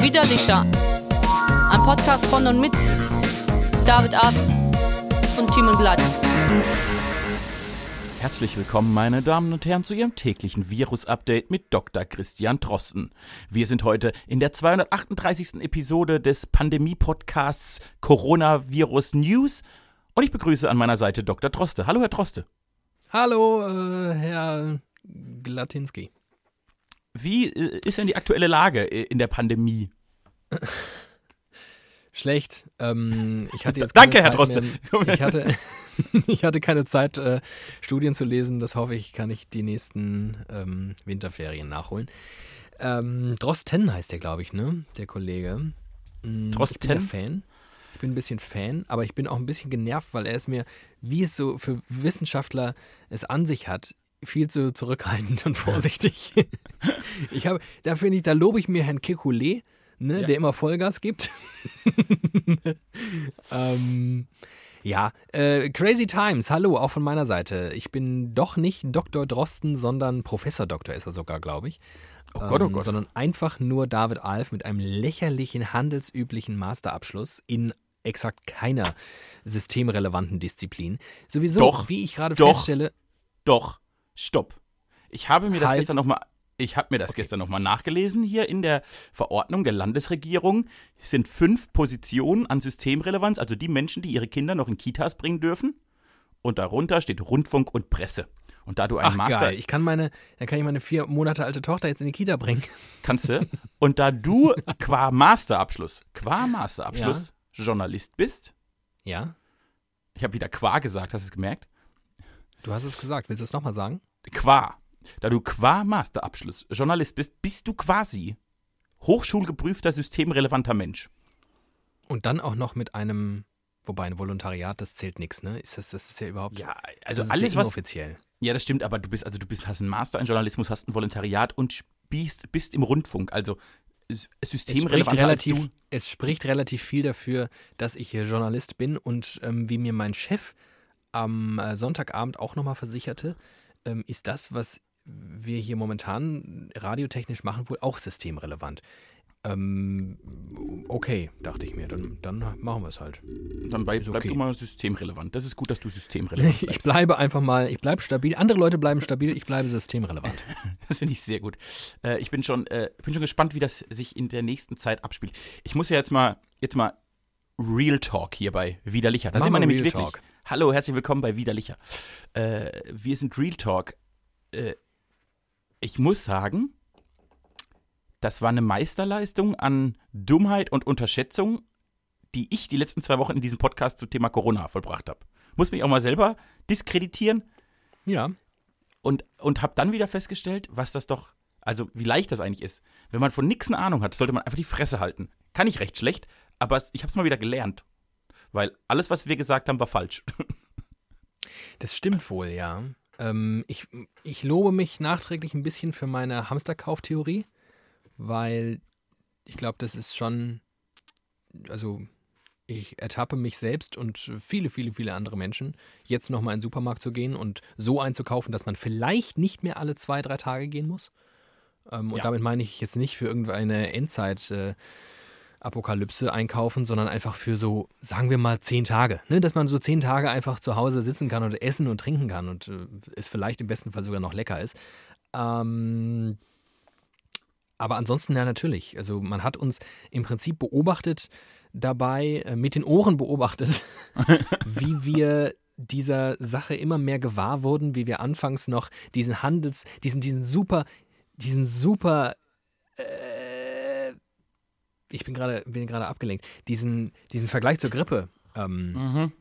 Widerlicher. Ein Podcast von und mit David Ab und Timon Blatt. Herzlich willkommen, meine Damen und Herren, zu Ihrem täglichen Virus-Update mit Dr. Christian Drosten. Wir sind heute in der 238. Episode des Pandemie-Podcasts Coronavirus News und ich begrüße an meiner Seite Dr. Droste. Hallo, Herr Droste. Hallo, äh, Herr Glatinski. Wie äh, ist denn die aktuelle Lage äh, in der Pandemie? Schlecht. Ähm, ich hatte jetzt Danke, Herr Zeit Droste. Mehr, ich, hatte, ich hatte keine Zeit, äh, Studien zu lesen. Das hoffe ich, kann ich die nächsten ähm, Winterferien nachholen. Ähm, Drosten heißt der, glaube ich, ne? Der Kollege. Mm, Drosten? Ich bin Fan. Ich bin ein bisschen Fan, aber ich bin auch ein bisschen genervt, weil er ist mir, wie es so für Wissenschaftler es an sich hat, viel zu zurückhaltend und vorsichtig. ich habe, da finde ich, da lobe ich mir Herrn Kekulé, ne, Ja. der immer Vollgas gibt. ähm, ja, äh, Crazy Times, hallo, auch von meiner Seite. Ich bin doch nicht Dr. Drosten, sondern Professor Doktor ist er sogar, glaube ich. Oh Gott, oh Ähm, Gott. Sondern einfach nur David Alf mit einem lächerlichen, handelsüblichen Masterabschluss in exakt keiner systemrelevanten Disziplin. Sowieso, Doch, wie ich gerade feststelle, Doch, stopp. Ich habe mir das Halt. gestern nochmal. Ich habe mir das gestern nochmal nachgelesen. Hier in der Verordnung der Landesregierung sind fünf Positionen an Systemrelevanz, also die Menschen, die ihre Kinder noch in Kitas bringen dürfen. Und darunter steht Rundfunk und Presse. Und da du ein ach Master geil, ich kann meine, dann kann ich meine vier Monate alte Tochter jetzt in die Kita bringen. kannst du, und da du qua Masterabschluss, qua Masterabschluss Journalist bist, Ja, ich habe wieder qua gesagt, hast du es gemerkt? du hast es gesagt. Willst du es nochmal sagen? Qua, da du qua Masterabschluss Journalist bist, bist du quasi hochschulgeprüfter, systemrelevanter Mensch. Und dann auch noch mit einem, wobei ein Volontariat, das zählt nichts, ne? Ist das, das ist ja überhaupt. Ja, also alles, ja was. inoffiziell. Ja, das stimmt, aber du bist, also du bist, hast einen Master in Journalismus, hast ein Volontariat und spielst, bist im Rundfunk. Also s- Es spricht, relativ, es spricht relativ viel dafür, dass ich hier Journalist bin und ähm, wie mir mein Chef am äh, Sonntagabend auch nochmal versicherte, ähm, ist das, was wir hier momentan radiotechnisch machen, wohl auch systemrelevant. Ähm, okay, dachte ich mir, dann, dann machen wir es halt. Dann bleib, bleib okay. du mal systemrelevant. Das ist gut, dass du systemrelevant Ich bleibst. bleibe einfach mal, ich bleibe stabil. Andere Leute bleiben stabil, ich bleibe systemrelevant. Das finde ich sehr gut. Äh, ich bin schon, äh, bin schon gespannt, wie das sich in der nächsten Zeit abspielt. Ich muss ja jetzt mal, jetzt mal Real Talk hier bei Widerlicher. Da sind wir nämlich Real wirklich. Talk. Hallo, herzlich willkommen bei Widerlicher. Äh, wir sind Real Talk. Äh, ich muss sagen, das war eine Meisterleistung an Dummheit und Unterschätzung, die ich die letzten zwei Wochen in diesem Podcast zum Thema Corona vollbracht habe. Muss mich auch mal selber diskreditieren Ja, und, und habe dann wieder festgestellt, was das doch, also wie leicht das eigentlich ist. Wenn man von nichts eine Ahnung hat, sollte man einfach die Fresse halten. Kann ich recht schlecht, aber ich habe es mal wieder gelernt. Weil alles, was wir gesagt haben, war falsch. Das stimmt wohl, ja. Ähm, ich, ich lobe mich nachträglich ein bisschen für meine Hamsterkauftheorie, weil ich glaube, das ist schon, also ich ertappe mich selbst und viele, viele, viele andere Menschen, jetzt nochmal in den Supermarkt zu gehen und so einzukaufen, dass man vielleicht nicht mehr alle zwei, drei Tage gehen muss. Ähm, und Ja. damit meine ich jetzt nicht für irgendeine Endzeit. Äh, Apokalypse einkaufen, sondern einfach für so, sagen wir mal, zehn Tage. Ne? Dass man so zehn Tage einfach zu Hause sitzen kann und essen und trinken kann und äh, es vielleicht im besten Fall sogar noch lecker ist. Ähm, aber ansonsten ja natürlich. Also man hat uns im Prinzip beobachtet dabei, äh, mit den Ohren beobachtet, wie wir dieser Sache immer mehr gewahr wurden, wie wir anfangs noch diesen Handels, diesen, diesen super, diesen super äh, ich bin gerade bin gerade abgelenkt, diesen, diesen Vergleich zur Grippe ähm,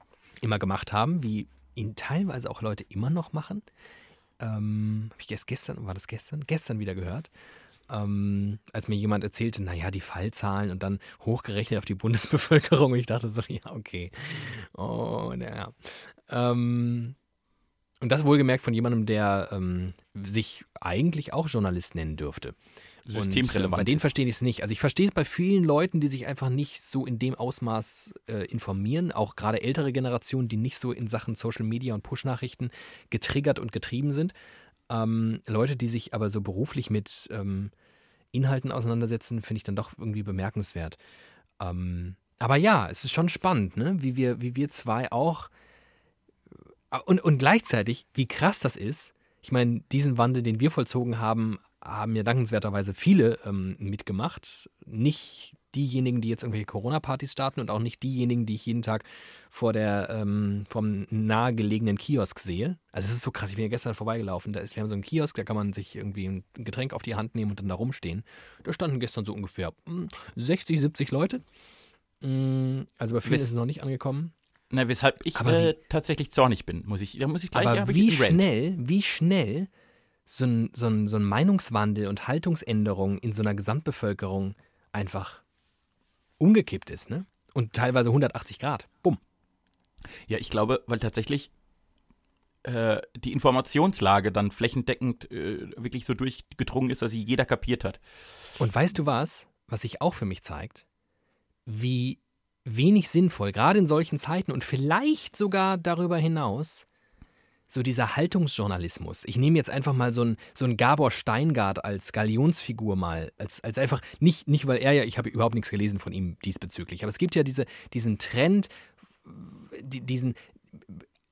immer gemacht haben, wie ihn teilweise auch Leute immer noch machen. Ähm, Habe ich erst gestern, war das gestern? Gestern wieder gehört. Ähm, als mir jemand erzählte, naja, die Fallzahlen und dann hochgerechnet auf die Bundesbevölkerung. Und ich dachte so, ja, okay. Oh, naja. Ähm, und das wohlgemerkt von jemandem, der ähm, sich eigentlich auch Journalist nennen dürfte. Systemrelevant Und, äh, bei denen verstehe ich es nicht. Also ich verstehe es bei vielen Leuten, die sich einfach nicht so in dem Ausmaß äh, informieren, auch gerade ältere Generationen, die nicht so in Sachen Social Media und Push-Nachrichten getriggert und getrieben sind. Ähm, Leute, die sich aber so beruflich mit ähm, Inhalten auseinandersetzen, finde ich dann doch irgendwie bemerkenswert. Ähm, aber ja, es ist schon spannend, ne? wie, wir, wie wir zwei auch äh, und, und gleichzeitig, wie krass das ist. Ich meine, diesen Wandel, den wir vollzogen haben, haben ja dankenswerterweise viele ähm, mitgemacht. Nicht diejenigen, die jetzt irgendwelche Corona-Partys starten und auch nicht diejenigen, die ich jeden Tag vor der ähm, vom nahegelegenen Kiosk sehe. Also es ist so krass, ich bin ja gestern vorbeigelaufen. Da ist, wir haben so einen Kiosk, da kann man sich irgendwie ein Getränk auf die Hand nehmen und dann da rumstehen. Da standen gestern so ungefähr 60, hm, 70 Leute. Hm, also bei vielen ist es noch nicht angekommen. Na, weshalb ich äh, tatsächlich zornig bin, muss ich, da muss ich gleich. Aber wie schnell, wie schnell so ein, so, ein, so ein Meinungswandel und Haltungsänderung in so einer Gesamtbevölkerung einfach umgekippt ist, ne? Und teilweise 180 Grad. Bumm. Ja, ich glaube, weil tatsächlich äh, die Informationslage dann flächendeckend äh, wirklich so durchgedrungen ist, dass sie jeder kapiert hat. Und weißt du was, was sich auch für mich zeigt? Wie wenig sinnvoll, gerade in solchen Zeiten und vielleicht sogar darüber hinaus, so dieser Haltungsjournalismus. Ich nehme jetzt einfach mal so einen so ein Gabor Steingart als Galionsfigur mal, als, als einfach, nicht, nicht weil er ja, ich habe überhaupt nichts gelesen von ihm diesbezüglich, aber es gibt ja diese, diesen Trend, diesen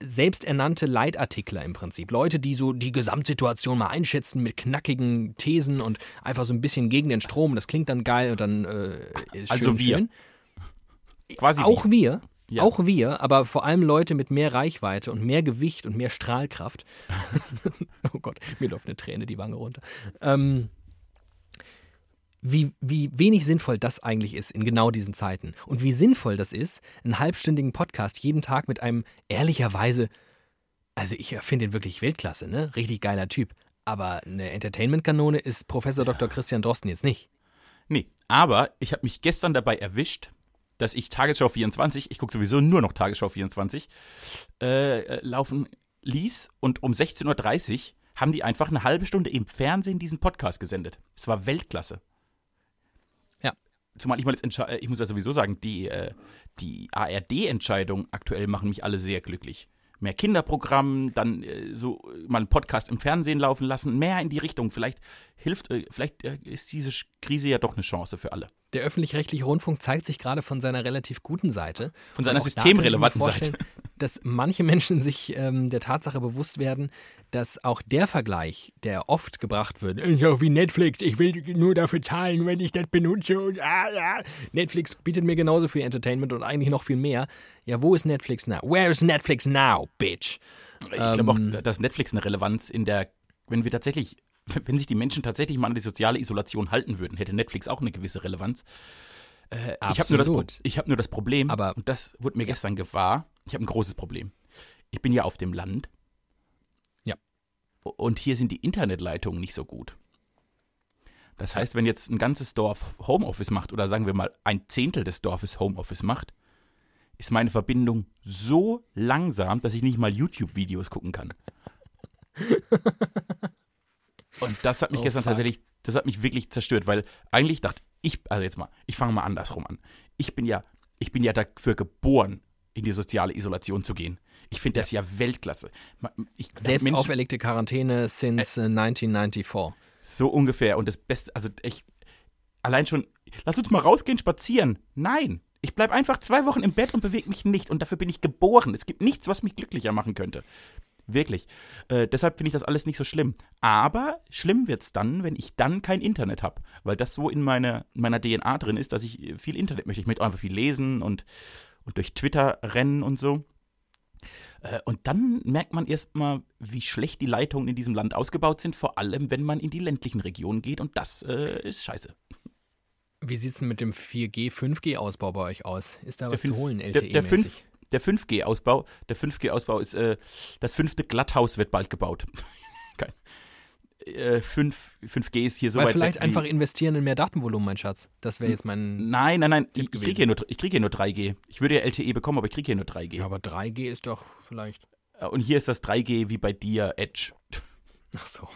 selbsternannte Leitartikler im Prinzip. Leute, die so die Gesamtsituation mal einschätzen mit knackigen Thesen und einfach so ein bisschen gegen den Strom. Das klingt dann geil und dann äh, ist Also schön, wir. Schön. Quasi Auch wie. wir. Ja. Auch wir, aber vor allem Leute mit mehr Reichweite und mehr Gewicht und mehr Strahlkraft. oh Gott, mir läuft eine Träne die Wange runter. Ähm, wie, wie wenig sinnvoll das eigentlich ist in genau diesen Zeiten. Und wie sinnvoll das ist, einen halbstündigen Podcast jeden Tag mit einem ehrlicherweise, also ich finde ihn wirklich Weltklasse, ne? Richtig geiler Typ. Aber eine Entertainment-Kanone ist Professor Dr. Christian Drosten jetzt nicht. Nee, aber ich habe mich gestern dabei erwischt, dass ich Tagesschau 24, ich gucke sowieso nur noch Tagesschau 24, äh, äh, laufen ließ und um 16.30 Uhr haben die einfach eine halbe Stunde im Fernsehen diesen Podcast gesendet. Es war Weltklasse. Ja. Zumal ich mal jetzt äh, ich muss ja sowieso sagen, die, äh, die ARD-Entscheidungen aktuell machen mich alle sehr glücklich. Mehr Kinderprogramm, dann äh, so äh, mal einen Podcast im Fernsehen laufen lassen, mehr in die Richtung. Vielleicht hilft, äh, vielleicht ist diese Krise ja doch eine Chance für alle. Der öffentlich-rechtliche Rundfunk zeigt sich gerade von seiner relativ guten Seite. Von seiner systemrelevanten vorstellen, Dass manche Menschen sich ähm, der Tatsache bewusst werden, dass auch der Vergleich, der oft gebracht wird, so wie Netflix, ich will nur dafür zahlen, wenn ich das benutze. Und, ah, ah. Netflix bietet mir genauso viel Entertainment und eigentlich noch viel mehr. Ja, wo ist Netflix now? Where is Netflix now, bitch? Ich glaube Ähm, auch, dass Netflix eine Relevanz in der, wenn wir tatsächlich, wenn sich die Menschen tatsächlich mal an die soziale Isolation halten würden, hätte Netflix auch eine gewisse Relevanz. Äh, ich habe nur, das ich hab nur das Problem, Aber- und das wurde mir gestern gewahr, ich habe ein großes Problem. Ich bin ja auf dem Land. Ja. Und hier sind die Internetleitungen nicht so gut. Das heißt, wenn jetzt ein ganzes Dorf Homeoffice macht, oder sagen wir mal ein Zehntel des Dorfes Homeoffice macht, ist meine Verbindung so langsam, dass ich nicht mal YouTube-Videos gucken kann. Und das hat mich Oh, gestern fuck. tatsächlich, das hat mich wirklich zerstört, weil eigentlich dachte ich, also jetzt mal, ich fange mal andersrum an. Ich bin ja, ich bin ja dafür geboren, in die soziale Isolation zu gehen. Ich finde das ja, Weltklasse. Ma- Ich, Selbst Menschen- auferlegte Quarantäne since äh, 1994. so ungefähr. Und das Beste, also ich, allein schon, lass uns mal rausgehen, spazieren. Nein, ich bleibe einfach zwei Wochen im Bett und bewege mich nicht. Und dafür bin ich geboren. Es gibt nichts, was mich glücklicher machen könnte. Wirklich. Äh, deshalb finde ich das alles nicht so schlimm. Aber schlimm wird es dann, wenn ich dann kein Internet habe. Weil das so in, meine, in meiner DNA drin ist, dass ich äh, viel Internet möchte. Ich möchte einfach viel lesen und, und durch Twitter rennen und so. Äh, Und dann merkt man erstmal, wie schlecht die Leitungen in diesem Land ausgebaut sind, vor allem wenn man in die ländlichen Regionen geht und das äh, ist scheiße. Wie sieht es denn mit dem 4G, 5G-Ausbau bei euch aus? Ist da was fünf- zu holen, der, LTE-mäßig? der, fünf, der 5G-Ausbau, der 5G-Ausbau ist, äh, das fünfte Glatthaus wird bald gebaut. Kein, äh, 5, 5G ist hier so Weil weit vielleicht einfach investieren in mehr Datenvolumen, mein Schatz. Das wäre jetzt mein. Nein, nein, nein, ich, Tipp ich kriege hier, nur- ich krieg hier nur 3G. Ich würde ja LTE bekommen, aber ich kriege hier nur 3G. Ja, aber 3G ist doch vielleicht. Äh, Und hier ist das 3G wie bei dir, Edge. Ach so.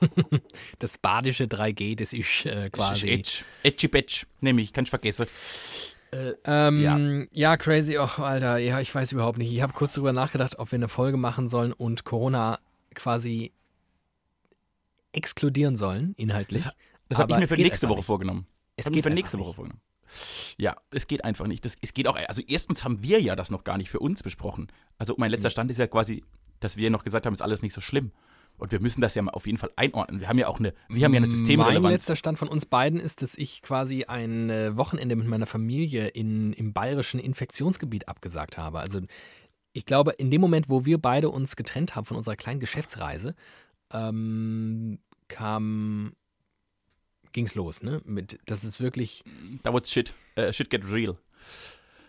Das badische 3G, das ist äh, quasi. Edge. Edgy Batch. Nämlich, kann ich vergessen. Ähm, ja. Ja. crazy. Och, Alter, ja, ich weiß überhaupt nicht. Ich habe kurz darüber nachgedacht, ob wir eine Folge machen sollen und Corona quasi exkludieren sollen, inhaltlich. Das, das habe ich mir für nächste Woche nicht. vorgenommen. Es geht für nächste nicht. Woche vorgenommen. Ja, es geht einfach nicht. Das, es geht auch, also erstens haben wir ja das noch gar nicht für uns besprochen. Also mein letzter Stand ist ja quasi, dass wir noch gesagt haben, ist alles nicht so schlimm. Und wir müssen das ja mal auf jeden Fall einordnen. Wir haben ja auch eine, wir haben ja eine Mein Systemrelevanz. letzter Stand von uns beiden ist, dass ich quasi ein äh, Wochenende mit meiner Familie in, im bayerischen Infektionsgebiet abgesagt habe. Also ich glaube, in dem Moment, wo wir beide uns getrennt haben von unserer kleinen Geschäftsreise, ähm, kam ging's los, ne? Mit, das ist wirklich Da wird's shit. Äh, shit get real.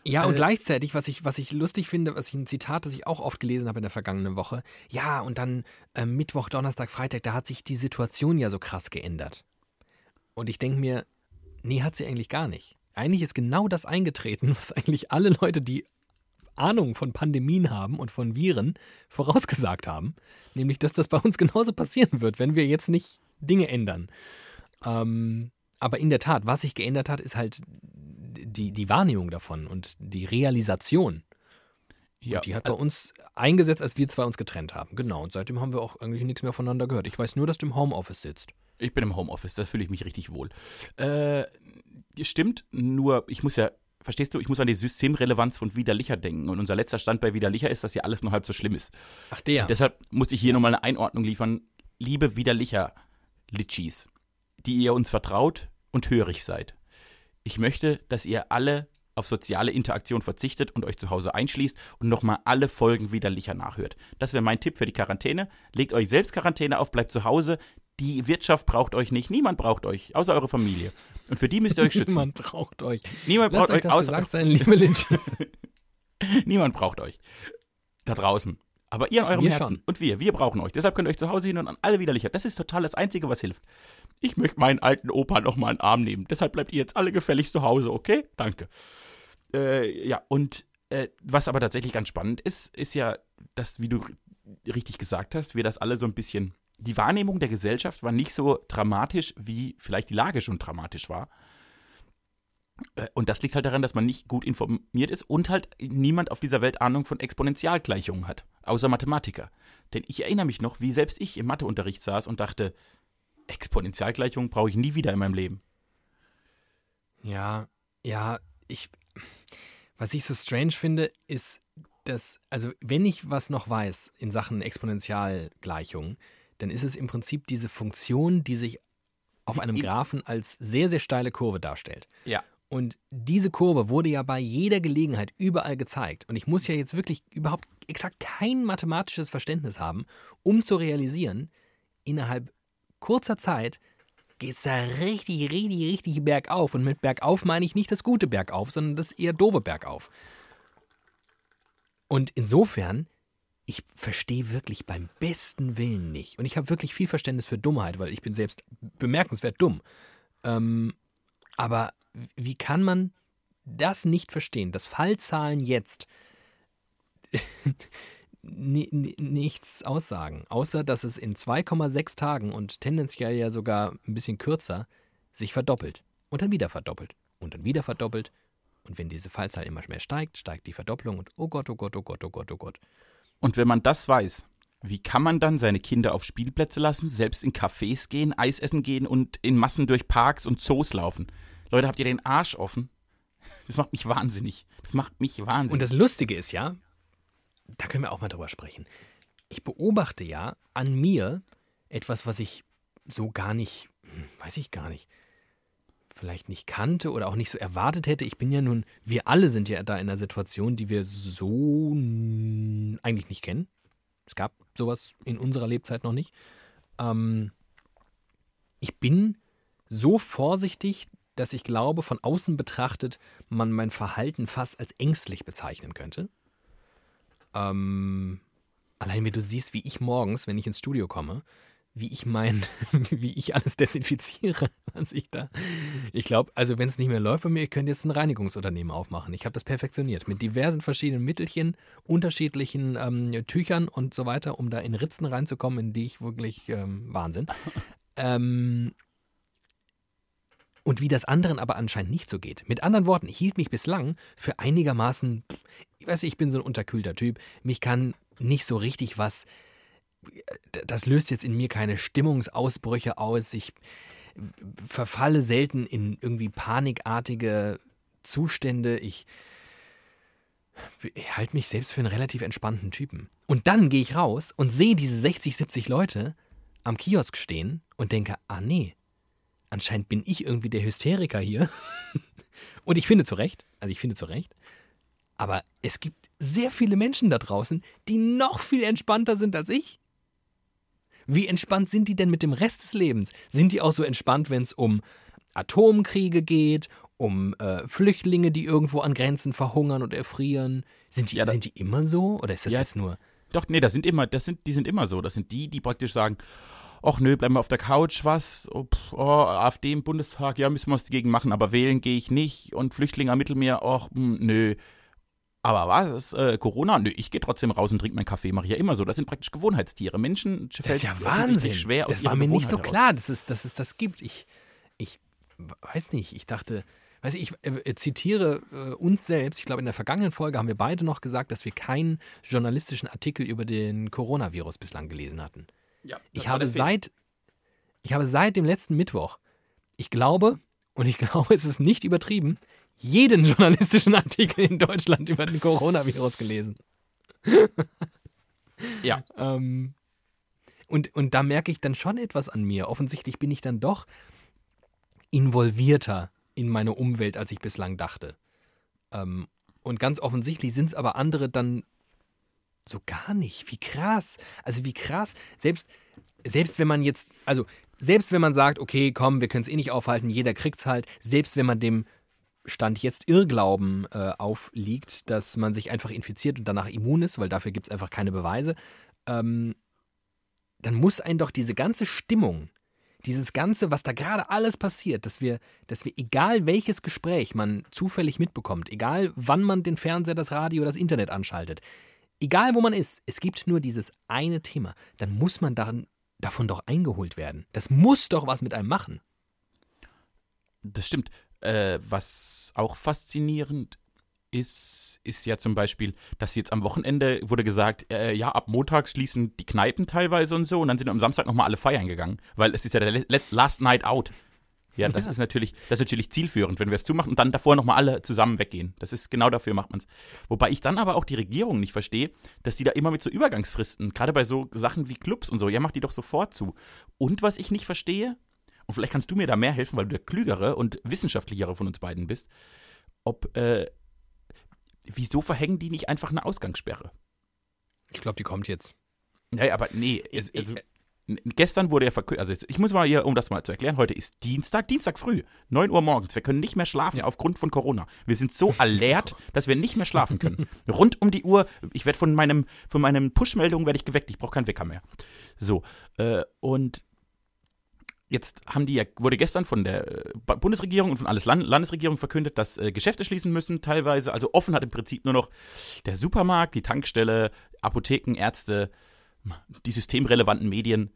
Ja, und Äh, gleichzeitig, was ich, was ich lustig finde, was ich ein Zitat, das ich auch oft gelesen habe in der vergangenen Woche, ja, und dann äh, Mittwoch, Donnerstag, Freitag, da hat sich die Situation ja so krass geändert. Und ich denke mir, nee, hat sie eigentlich gar nicht. Eigentlich ist genau das eingetreten, was eigentlich alle Leute, die Ahnung von Pandemien haben und von Viren, vorausgesagt haben. Nämlich, dass das bei uns genauso passieren wird, wenn wir jetzt nicht Dinge ändern. Ähm, aber in der Tat, was sich geändert hat, ist halt die, die Wahrnehmung davon und die Realisation. Ja, Die hat bei uns eingesetzt, als wir zwei uns getrennt haben. Genau. Und seitdem haben wir auch eigentlich nichts mehr voneinander gehört. Ich weiß nur, dass du im Homeoffice sitzt. Ich bin im Homeoffice, da fühle ich mich richtig wohl. Äh, stimmt, nur ich muss ja, verstehst du, ich muss an die Systemrelevanz von Widerlicher denken. Und unser letzter Stand bei Widerlicher ist, dass ja alles nur halb so schlimm ist. Ach, der. Deshalb muss ich hier nochmal eine Einordnung liefern. Liebe Widerlicher Litschis, die ihr uns vertraut und hörig seid. Ich möchte, dass ihr alle auf soziale Interaktion verzichtet und euch zu Hause einschließt und nochmal alle Folgen Widerlicher nachhört. Das wäre mein Tipp für die Quarantäne. Legt euch selbst Quarantäne auf, bleibt zu Hause. Die Wirtschaft braucht euch nicht. Niemand braucht euch, außer eure Familie. Und für die müsst ihr euch schützen. Niemand braucht euch. Niemand Lasst braucht euch euch, das außer gesagt sein, liebe. Niemand braucht euch. Da draußen. Aber ihr an eurem Wir Herzen. schon. Und wir, wir brauchen euch. Deshalb könnt ihr euch zu Hause hin und an alle widerlicher. Das ist total das Einzige, was hilft. Ich möchte meinen alten Opa noch mal in den Arm nehmen. Deshalb bleibt ihr jetzt alle gefälligst zu Hause, okay? Danke. Äh, ja, und äh, was aber tatsächlich ganz spannend ist, ist ja, dass, wie du richtig gesagt hast, wir das alle so ein bisschen. Die Wahrnehmung der Gesellschaft war nicht so dramatisch, wie vielleicht die Lage schon dramatisch war. Äh, Und das liegt halt daran, dass man nicht gut informiert ist und halt niemand auf dieser Welt Ahnung von Exponentialgleichungen hat, außer Mathematiker. Denn ich erinnere mich noch, wie selbst ich im Matheunterricht saß und dachte, Exponentialgleichungen brauche ich nie wieder in meinem Leben. Ja, ja, ich. Was ich so strange finde, ist, dass, also, wenn ich was noch weiß in Sachen Exponentialgleichung, dann ist es im Prinzip diese Funktion, die sich auf einem Graphen als sehr, sehr steile Kurve darstellt. Ja. Und diese Kurve wurde ja bei jeder Gelegenheit überall gezeigt. Und ich muss ja jetzt wirklich überhaupt exakt kein mathematisches Verständnis haben, um zu realisieren, innerhalb kurzer Zeit geht es da richtig, richtig, richtig bergauf. Und mit bergauf meine ich nicht das gute Bergauf, sondern das eher doofe Bergauf. Und insofern, ich verstehe wirklich beim besten Willen nicht. Und ich habe wirklich viel Verständnis für Dummheit, weil ich bin selbst bemerkenswert dumm. Ähm, aber wie kann man das nicht verstehen, dass Fallzahlen jetzt ni- ni- nichts aussagen, außer dass es in 2,6 Tagen und tendenziell ja sogar ein bisschen kürzer sich verdoppelt und dann wieder verdoppelt und dann wieder verdoppelt. Und wenn diese Fallzahl immer mehr steigt, steigt die Verdopplung und oh Gott, oh Gott, oh Gott, oh Gott, oh Gott. Und wenn man das weiß, wie kann man dann seine Kinder auf Spielplätze lassen, selbst in Cafés gehen, Eis essen gehen und in Massen durch Parks und Zoos laufen? Leute, habt ihr den Arsch offen? Das macht mich wahnsinnig. Das macht mich wahnsinnig. Und das Lustige ist ja, da können wir auch mal drüber sprechen. Ich beobachte ja an mir etwas, was ich so gar nicht, hm, weiß ich gar nicht, vielleicht nicht kannte oder auch nicht so erwartet hätte. Ich bin ja nun, wir alle sind ja da in einer Situation, die wir so eigentlich nicht kennen. Es gab sowas in unserer Lebzeit noch nicht. Ähm, ich bin so vorsichtig, dass ich glaube, von außen betrachtet, man mein Verhalten fast als ängstlich bezeichnen könnte. Ähm, allein wenn du siehst, wie ich morgens, wenn ich ins Studio komme, wie ich mein, wie ich alles desinfiziere, was ich da. Ich glaube, also wenn es nicht mehr läuft bei mir, ich könnte jetzt ein Reinigungsunternehmen aufmachen. Ich habe das perfektioniert mit diversen verschiedenen Mittelchen, unterschiedlichen ähm, Tüchern und so weiter, um da in Ritzen reinzukommen, in die ich wirklich ähm, Wahnsinn. ähm, und wie das anderen aber anscheinend nicht so geht. Mit anderen Worten, ich hielt mich bislang für einigermaßen, ich weiß, ich bin so ein unterkühlter Typ, mich kann nicht so richtig was das löst jetzt in mir keine Stimmungsausbrüche aus. Ich verfalle selten in irgendwie panikartige Zustände. Ich, ich halte mich selbst für einen relativ entspannten Typen. Und dann gehe ich raus und sehe diese 60, 70 Leute am Kiosk stehen und denke, ah nee, anscheinend bin ich irgendwie der Hysteriker hier. und ich finde zu Recht, also ich finde zu Recht, aber es gibt sehr viele Menschen da draußen, die noch viel entspannter sind als ich. Wie entspannt sind die denn mit dem Rest des Lebens? Sind die auch so entspannt, wenn es um Atomkriege geht, um äh, Flüchtlinge, die irgendwo an Grenzen verhungern und erfrieren? Sind die, ja, sind die immer so? Oder ist das ja, jetzt nur. Doch, nee, das sind immer, das sind, die sind immer so. Das sind die, die praktisch sagen, ach nö, bleiben wir auf der Couch, was? Oh, pff, oh, AfD im Bundestag, ja, müssen wir was dagegen machen, aber wählen gehe ich nicht. Und Flüchtlinge am Mittelmeer, ach, hm, nö. Aber was? Äh, Corona? Nö, ich gehe trotzdem raus und trinke meinen Kaffee, mache ich ja immer so. Das sind praktisch Gewohnheitstiere. Menschen fällt das ist ja Wahnsinn. schwer Das war mir nicht so klar, dass es, dass es das gibt. Ich, ich weiß nicht, ich dachte, weiß ich, ich äh, zitiere äh, uns selbst. Ich glaube, in der vergangenen Folge haben wir beide noch gesagt, dass wir keinen journalistischen Artikel über den Coronavirus bislang gelesen hatten. Ja, ich habe seit, ich habe seit dem letzten Mittwoch, ich glaube, und ich glaube, es ist nicht übertrieben, jeden journalistischen Artikel in Deutschland über den Coronavirus gelesen. ja. ähm, und, und da merke ich dann schon etwas an mir. Offensichtlich bin ich dann doch involvierter in meine Umwelt, als ich bislang dachte. Ähm, und ganz offensichtlich sind es aber andere dann so gar nicht. Wie krass. Also wie krass. Selbst, selbst wenn man jetzt, also selbst wenn man sagt, okay, komm, wir können es eh nicht aufhalten, jeder kriegt es halt, selbst wenn man dem Stand jetzt Irrglauben äh, aufliegt, dass man sich einfach infiziert und danach immun ist, weil dafür gibt es einfach keine Beweise, ähm, dann muss einen doch diese ganze Stimmung, dieses Ganze, was da gerade alles passiert, dass wir, dass wir, egal welches Gespräch man zufällig mitbekommt, egal wann man den Fernseher, das Radio, das Internet anschaltet, egal wo man ist, es gibt nur dieses eine Thema, dann muss man dann, davon doch eingeholt werden. Das muss doch was mit einem machen. Das stimmt. Äh, was auch faszinierend ist, ist ja zum Beispiel, dass jetzt am Wochenende wurde gesagt, äh, ja, ab Montag schließen die Kneipen teilweise und so und dann sind am Samstag nochmal alle feiern gegangen, weil es ist ja der Last Night Out. Ja, das ja. ist natürlich, das ist natürlich zielführend, wenn wir es zumachen und dann davor nochmal alle zusammen weggehen. Das ist genau dafür macht man es. Wobei ich dann aber auch die Regierung nicht verstehe, dass die da immer mit so Übergangsfristen, gerade bei so Sachen wie Clubs und so, ja, macht die doch sofort zu. Und was ich nicht verstehe, und vielleicht kannst du mir da mehr helfen, weil du der klügere und wissenschaftlichere von uns beiden bist, ob, äh, wieso verhängen die nicht einfach eine Ausgangssperre? Ich glaube, die kommt jetzt. Nee, aber nee, also, gestern wurde ja verkündet, also ich muss mal hier, um das mal zu erklären, heute ist Dienstag, Dienstag früh, 9 Uhr morgens. Wir können nicht mehr schlafen ja. aufgrund von Corona. Wir sind so alert, dass wir nicht mehr schlafen können. Rund um die Uhr, ich werde von meinem, von meinen Push-Meldungen werde ich geweckt, ich brauche keinen Wecker mehr. So, äh, und Jetzt haben die ja, wurde gestern von der äh, Bundesregierung und von alles Land Landesregierung verkündet, dass äh, Geschäfte schließen müssen, teilweise. Also offen hat im Prinzip nur noch der Supermarkt, die Tankstelle, Apotheken, Ärzte, die systemrelevanten Medien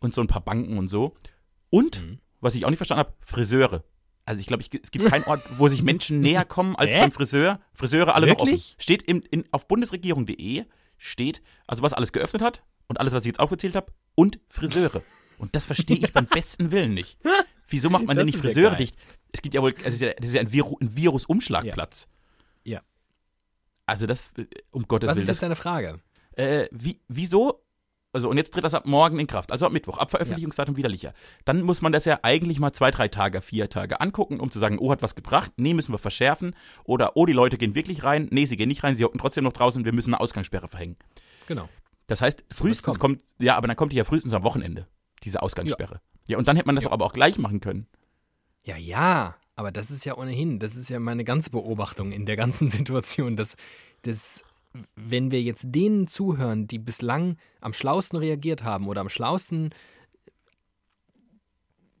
und so ein paar Banken und so. Und, mhm. was ich auch nicht verstanden habe, Friseure. Also ich glaube, es gibt keinen Ort, wo sich Menschen näher kommen als beim Friseur. Friseure alle Wirklich? noch offen. Steht im, in, auf bundesregierung.de steht, also was alles geöffnet hat und alles, was ich jetzt aufgezählt habe, und Friseure. Und das verstehe ich beim besten Willen nicht. Wieso macht man das denn nicht Friseure ja dicht? Es gibt ja wohl, es ist ja, das ist ja ein, Viru, ein Virusumschlagplatz. Ja. ja. Also das, äh, um Gottes Was Willen. Was ist jetzt deine Frage? Äh, wie, wieso also und jetzt tritt das ab morgen in Kraft, also ab Mittwoch, ab Veröffentlichungsdatum ja. widerlicher. Dann muss man das ja eigentlich mal zwei, drei Tage, vier Tage angucken, um zu sagen, oh, hat was gebracht, nee, müssen wir verschärfen. Oder oh, die Leute gehen wirklich rein, nee, sie gehen nicht rein, sie hocken trotzdem noch draußen, wir müssen eine Ausgangssperre verhängen. Genau. Das heißt, frühestens kommt, ja, aber dann kommt die ja frühestens am Wochenende diese Ausgangssperre. Ja, ja und dann hätte man das ja. aber auch gleich machen können. Ja, ja, aber das ist ja ohnehin, das ist ja meine ganze Beobachtung in der ganzen Situation, dass, dass wenn wir jetzt denen zuhören, die bislang am schlausten reagiert haben oder am schlausten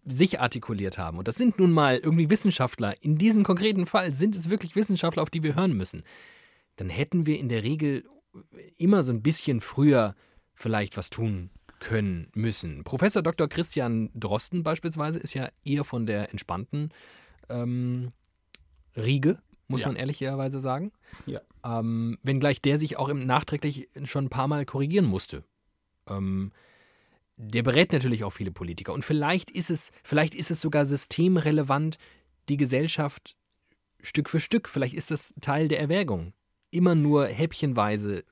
sich artikuliert haben, und das sind nun mal irgendwie Wissenschaftler, in diesem konkreten Fall sind es wirklich Wissenschaftler, auf die wir hören müssen, dann hätten wir in der Regel immer so ein bisschen früher vielleicht was tun können müssen. Professor Dr. Christian Drosten beispielsweise ist ja eher von der entspannten ähm, Riege, muss ja. man ehrlicherweise sagen. Ja. Ähm, wenngleich der sich auch im nachträglich schon ein paar Mal korrigieren musste. Ähm, der berät natürlich auch viele Politiker. Und vielleicht ist es, vielleicht ist es sogar systemrelevant, die Gesellschaft Stück für Stück, vielleicht ist das Teil der Erwägung, immer nur häppchenweise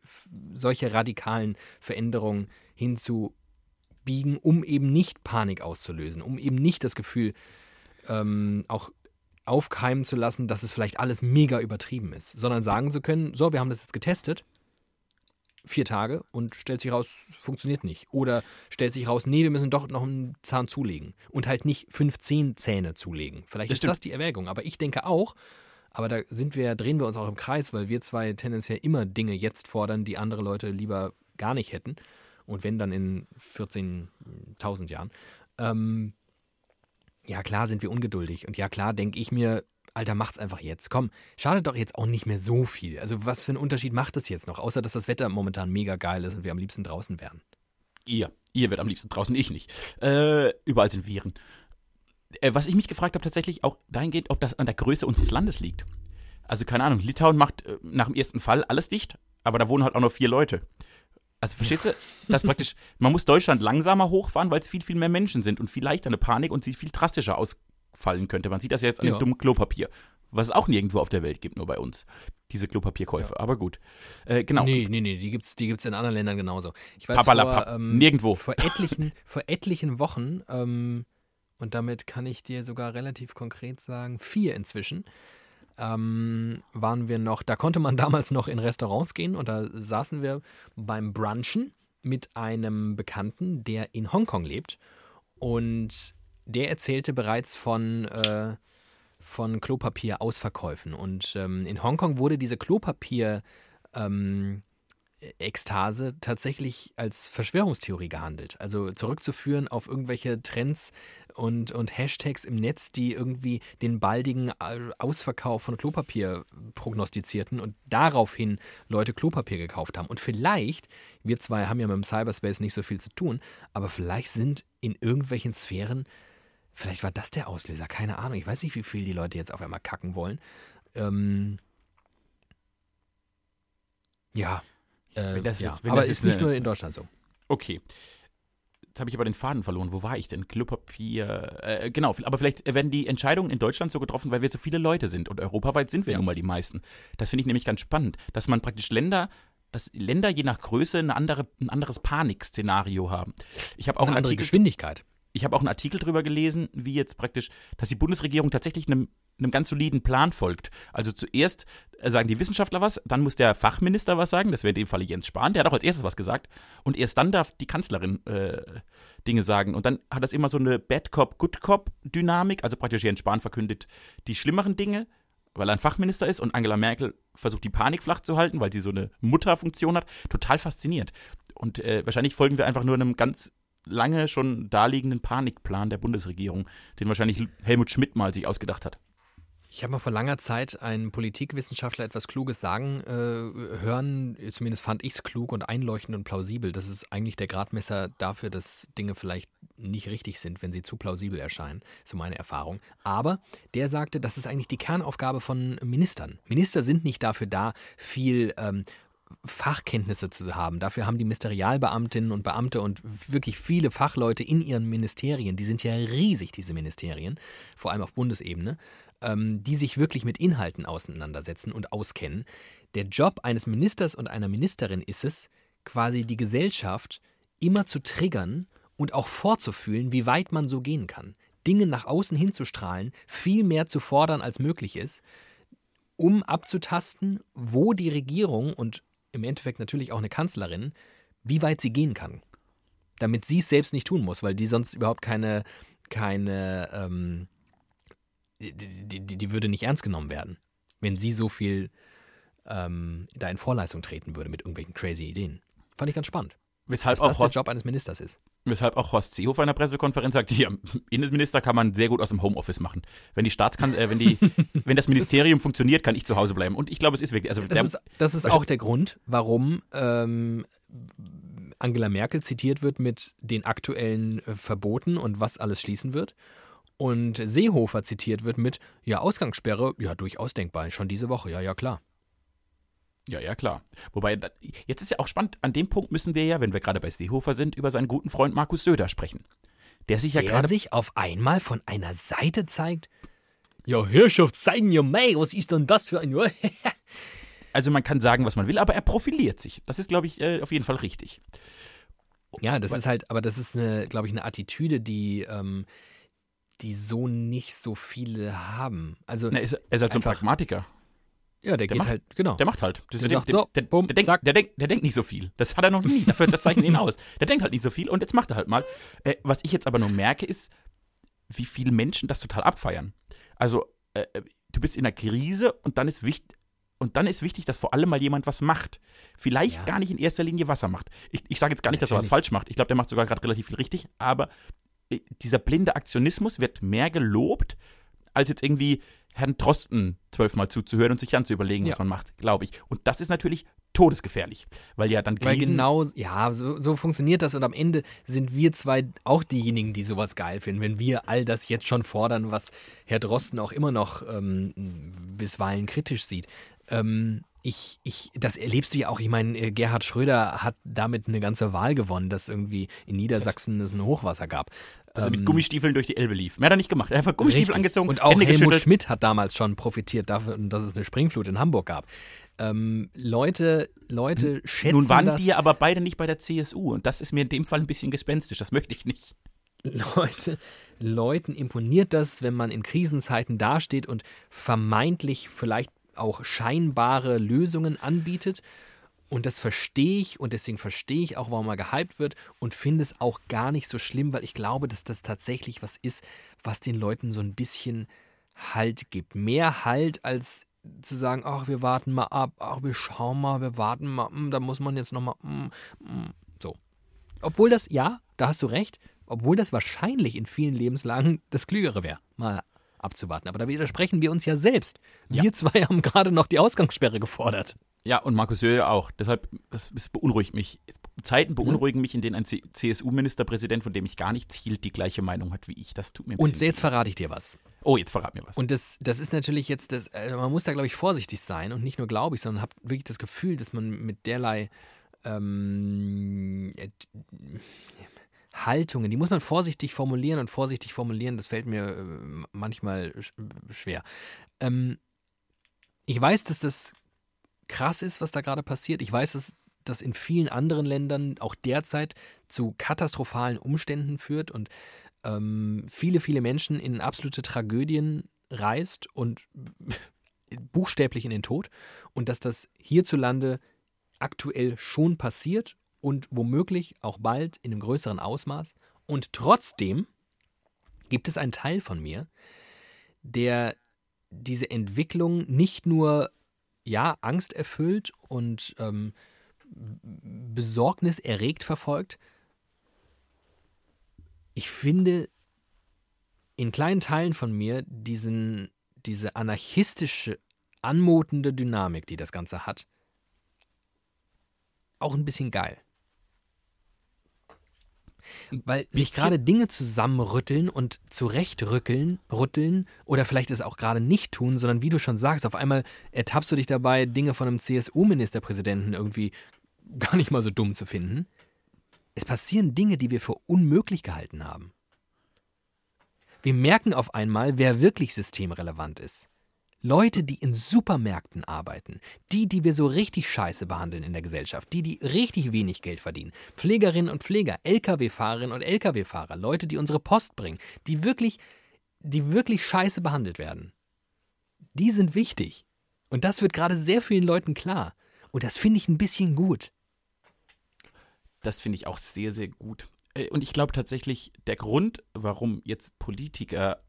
solche radikalen Veränderungen hinzubiegen, um eben nicht Panik auszulösen, um eben nicht das Gefühl ähm, auch aufkeimen zu lassen, dass es vielleicht alles mega übertrieben ist, sondern sagen zu können, so, wir haben das jetzt getestet, vier Tage und stellt sich raus, funktioniert nicht. Oder stellt sich raus, nee, wir müssen doch noch einen Zahn zulegen und halt nicht 15 Zähne zulegen. Vielleicht das ist stimmt. das die Erwägung. Aber ich denke auch, aber da sind wir, drehen wir uns auch im Kreis, weil wir zwei tendenziell immer Dinge jetzt fordern, die andere Leute lieber gar nicht hätten. Und wenn dann in 14.000 Jahren. Ähm, ja, klar sind wir ungeduldig. Und ja, klar denke ich mir, Alter, macht's einfach jetzt. Komm, schadet doch jetzt auch nicht mehr so viel. Also, was für einen Unterschied macht das jetzt noch? Außer, dass das Wetter momentan mega geil ist und wir am liebsten draußen wären. Ihr. Ihr werdet am liebsten draußen, ich nicht. Äh, überall sind Viren. Äh, was ich mich gefragt habe, tatsächlich auch dahingehend, ob das an der Größe unseres Landes liegt. Also, keine Ahnung, Litauen macht äh, nach dem ersten Fall alles dicht, aber da wohnen halt auch nur vier Leute. Also verstehst du, das praktisch, man muss Deutschland langsamer hochfahren, weil es viel, viel mehr Menschen sind und viel leichter eine Panik und sie viel drastischer ausfallen könnte. Man sieht das ja jetzt an ja. dem dummen Klopapier, was es auch nirgendwo auf der Welt gibt, nur bei uns. Diese Klopapierkäufe. Ja. Aber gut. Äh, genau. Nee, nee, nee, die gibt es die gibt's in anderen Ländern genauso. Ich weiß, vor, ähm, nirgendwo. Vor etlichen, vor etlichen Wochen, ähm, und damit kann ich dir sogar relativ konkret sagen, vier inzwischen, ähm, waren wir noch, da konnte man damals noch in Restaurants gehen und da saßen wir beim Brunchen mit einem Bekannten, der in Hongkong lebt. Und der erzählte bereits von, äh, von Klopapier-Ausverkäufen. Und ähm, in Hongkong wurde diese Klopapier- ähm, Ekstase tatsächlich als Verschwörungstheorie gehandelt. Also zurückzuführen auf irgendwelche Trends und, und Hashtags im Netz, die irgendwie den baldigen Ausverkauf von Klopapier prognostizierten und daraufhin Leute Klopapier gekauft haben. Und vielleicht, wir zwei haben ja mit dem Cyberspace nicht so viel zu tun, aber vielleicht sind in irgendwelchen Sphären, vielleicht war das der Auslöser, keine Ahnung. Ich weiß nicht, wie viel die Leute jetzt auf einmal kacken wollen. Ähm, ja. Äh, ja. aber ist nicht nur in Deutschland so. Okay jetzt habe ich aber den Faden verloren. Wo war ich denn? Klopapier. Äh, genau, aber vielleicht werden die Entscheidungen in Deutschland so getroffen, weil wir so viele Leute sind. Und europaweit sind wir ja. nun mal die meisten. Das finde ich nämlich ganz spannend, dass man praktisch Länder dass Länder je nach Größe eine andere, ein anderes Panikszenario haben. Ich habe auch eine andere Artikel, Geschwindigkeit. Ich habe auch einen Artikel darüber gelesen, wie jetzt praktisch, dass die Bundesregierung tatsächlich einem einem ganz soliden Plan folgt. Also zuerst äh, sagen die Wissenschaftler was, dann muss der Fachminister was sagen, das wäre in dem Fall Jens Spahn, der hat auch als erstes was gesagt. Und erst dann darf die Kanzlerin äh, Dinge sagen. Und dann hat das immer so eine Bad Cop, Good Cop Dynamik. Also praktisch Jens Spahn verkündet die schlimmeren Dinge, weil er ein Fachminister ist und Angela Merkel versucht die Panik flach zu halten, weil sie so eine Mutterfunktion hat. Total fasziniert. Und äh, wahrscheinlich folgen wir einfach nur einem ganz lange schon daliegenden Panikplan der Bundesregierung, den wahrscheinlich Helmut Schmidt mal sich ausgedacht hat. Ich habe mal vor langer Zeit einen Politikwissenschaftler etwas Kluges sagen äh, hören. Zumindest fand ich es klug und einleuchtend und plausibel. Das ist eigentlich der Gradmesser dafür, dass Dinge vielleicht nicht richtig sind, wenn sie zu plausibel erscheinen. So meine Erfahrung. Aber der sagte, das ist eigentlich die Kernaufgabe von Ministern. Minister sind nicht dafür da, viel ähm, Fachkenntnisse zu haben. Dafür haben die Ministerialbeamtinnen und Beamte und wirklich viele Fachleute in ihren Ministerien, die sind ja riesig, diese Ministerien, vor allem auf Bundesebene, ähm, die sich wirklich mit Inhalten auseinandersetzen und auskennen. Der Job eines Ministers und einer Ministerin ist es, quasi die Gesellschaft immer zu triggern und auch vorzufühlen, wie weit man so gehen kann. Dinge nach außen hinzustrahlen, viel mehr zu fordern, als möglich ist, um abzutasten, wo die Regierung und im Endeffekt natürlich auch eine Kanzlerin, wie weit sie gehen kann. Damit sie es selbst nicht tun muss, weil die sonst überhaupt keine, keine ähm, die, die, die würde nicht ernst genommen werden, wenn sie so viel ähm, da in Vorleistung treten würde mit irgendwelchen crazy Ideen. Fand ich ganz spannend. Weshalb auch das Horst, der Job eines Ministers ist. Weshalb auch Horst Seehofer in der Pressekonferenz sagt, hier, Innenminister kann man sehr gut aus dem Homeoffice machen. Wenn die Staatskan äh, wenn die, wenn das Ministerium das, funktioniert, kann ich zu Hause bleiben. Und ich glaube, es ist wirklich. Also das, der, ist, das ist auch der Grund, warum ähm, Angela Merkel zitiert wird mit den aktuellen äh, Verboten und was alles schließen wird. Und Seehofer zitiert wird mit, ja, Ausgangssperre, ja, durchaus denkbar, schon diese Woche, ja, ja, klar. Ja, ja, klar. Wobei, jetzt ist ja auch spannend, an dem Punkt müssen wir ja, wenn wir gerade bei Seehofer sind, über seinen guten Freund Markus Söder sprechen. Der sich ja der gerade. sich auf einmal von einer Seite zeigt. Ja, Herrschaft, zeigen ja mei, was ist denn das für ein... Also man kann sagen, was man will, aber er profiliert sich. Das ist, glaube ich, äh, auf jeden Fall richtig. Ja, das ist halt, aber das ist eine, glaube ich, eine Attitüde, die, ähm, die so nicht so viele haben. Also, Na, er ist, er ist halt so ein Pragmatiker. ja, der, geht macht- halt, genau. Der macht halt. Das, Der der, sagt der, so, der, bumm, der, denkt, der, denkt, der denkt nicht so viel. Das hat er noch nie. Dafür, das zeichnet ihn aus. Der denkt halt nicht so viel und jetzt macht er halt mal. Äh, was ich jetzt aber nur merke, ist, wie viele Menschen das total abfeiern. Also, äh, äh, du bist in einer Krise und dann ist wichtig. Und dann ist wichtig, dass vor allem mal jemand was macht. Vielleicht Ja. gar nicht in erster Linie, was er macht. Ich, ich sage jetzt gar nicht, dass er was Natürlich. falsch macht. Ich glaube, der macht sogar gerade relativ viel richtig. Aber dieser blinde Aktionismus wird mehr gelobt, als jetzt irgendwie Herrn Drosten zwölfmal zuzuhören und sich dann zu überlegen, Ja. was man macht, glaube ich. Und das ist natürlich todesgefährlich, weil ja dann Weil Krisen, genau, ja, so, so funktioniert das und am Ende sind wir zwei auch diejenigen, die sowas geil finden, wenn wir all das jetzt schon fordern, was Herr Drosten auch immer noch ähm, bisweilen kritisch sieht. Ähm, ich, ich, das erlebst du ja auch. Ich meine, äh, Gerhard Schröder hat damit eine ganze Wahl gewonnen, dass irgendwie in Niedersachsen es ein Hochwasser gab. Dass er Ähm, mit Gummistiefeln durch die Elbe lief. Mehr hat er nicht gemacht. Er hat einfach Gummistiefel Richtig. angezogen, Und auch Hände Helmut geschüttelt. Schmidt hat damals schon profitiert davon, dass es eine Springflut in Hamburg gab. Ähm, Leute, Leute schätzen Nun waren die ja aber beide nicht bei der CSU und das ist mir in dem Fall ein bisschen gespenstisch. Das möchte ich nicht. Leute, Leuten imponiert das, wenn man in Krisenzeiten dasteht und vermeintlich vielleicht auch scheinbare Lösungen anbietet. Und das verstehe ich und deswegen verstehe ich auch, warum er gehypt wird und finde es auch gar nicht so schlimm, weil ich glaube, dass das tatsächlich was ist, was den Leuten so ein bisschen Halt gibt. Mehr Halt als zu sagen, ach, wir warten mal ab, ach, wir schauen mal, wir warten mal, hm, da muss man jetzt nochmal, so. Obwohl das, ja, da hast du recht, obwohl das wahrscheinlich in vielen Lebenslagen das Klügere wäre, mal abzuwarten. Aber da widersprechen wir uns ja selbst. Wir zwei haben gerade noch die Ausgangssperre gefordert. Ja, und Markus Söder auch. Deshalb, das, das beunruhigt mich. Zeiten beunruhigen mich, in denen ein CSU-Ministerpräsident, von dem ich gar nichts hielt, die gleiche Meinung hat wie ich. Das tut mir Und jetzt verrate ich dir was. Oh, jetzt verrat mir was. Und das, das ist natürlich jetzt, das, also man muss da, glaube ich, vorsichtig sein und nicht nur glaube ich, sondern habe wirklich das Gefühl, dass man mit derlei ähm, äh, Haltungen, die muss man vorsichtig formulieren und vorsichtig formulieren, das fällt mir äh, manchmal sch schwer. Ähm, ich weiß, dass das krass ist, was da gerade passiert. Ich weiß, dass das in vielen anderen Ländern auch derzeit zu katastrophalen Umständen führt und ähm, viele, viele Menschen in absolute Tragödien reißt und buchstäblich in den Tod und dass das hierzulande aktuell schon passiert und womöglich auch bald in einem größeren Ausmaß. Und trotzdem gibt es einen Teil von mir, der diese Entwicklung nicht nur ja angsterfüllt und ähm, besorgniserregt verfolgt. Ich finde in kleinen Teilen von mir diesen, diese anarchistische, anmutende Dynamik, die das Ganze hat, auch ein bisschen geil. Weil sich gerade Dinge zusammenrütteln und zurechtrückeln, rütteln oder vielleicht es auch gerade nicht tun, sondern wie du schon sagst, auf einmal ertappst du dich dabei, Dinge von einem CSU-Ministerpräsidenten irgendwie gar nicht mal so dumm zu finden. Es passieren Dinge, die wir für unmöglich gehalten haben. Wir merken auf einmal, wer wirklich systemrelevant ist. Leute, die in Supermärkten arbeiten, die, die wir so richtig scheiße behandeln in der Gesellschaft, die, die richtig wenig Geld verdienen, Pflegerinnen und Pfleger, Lkw-Fahrerinnen und Lkw-Fahrer, Leute, die unsere Post bringen, die wirklich, die wirklich scheiße behandelt werden. Die sind wichtig. Und das wird gerade sehr vielen Leuten klar. Und das finde ich ein bisschen gut. Das finde ich auch sehr, sehr gut. Äh, Und ich glaube tatsächlich, der Grund, warum jetzt Politiker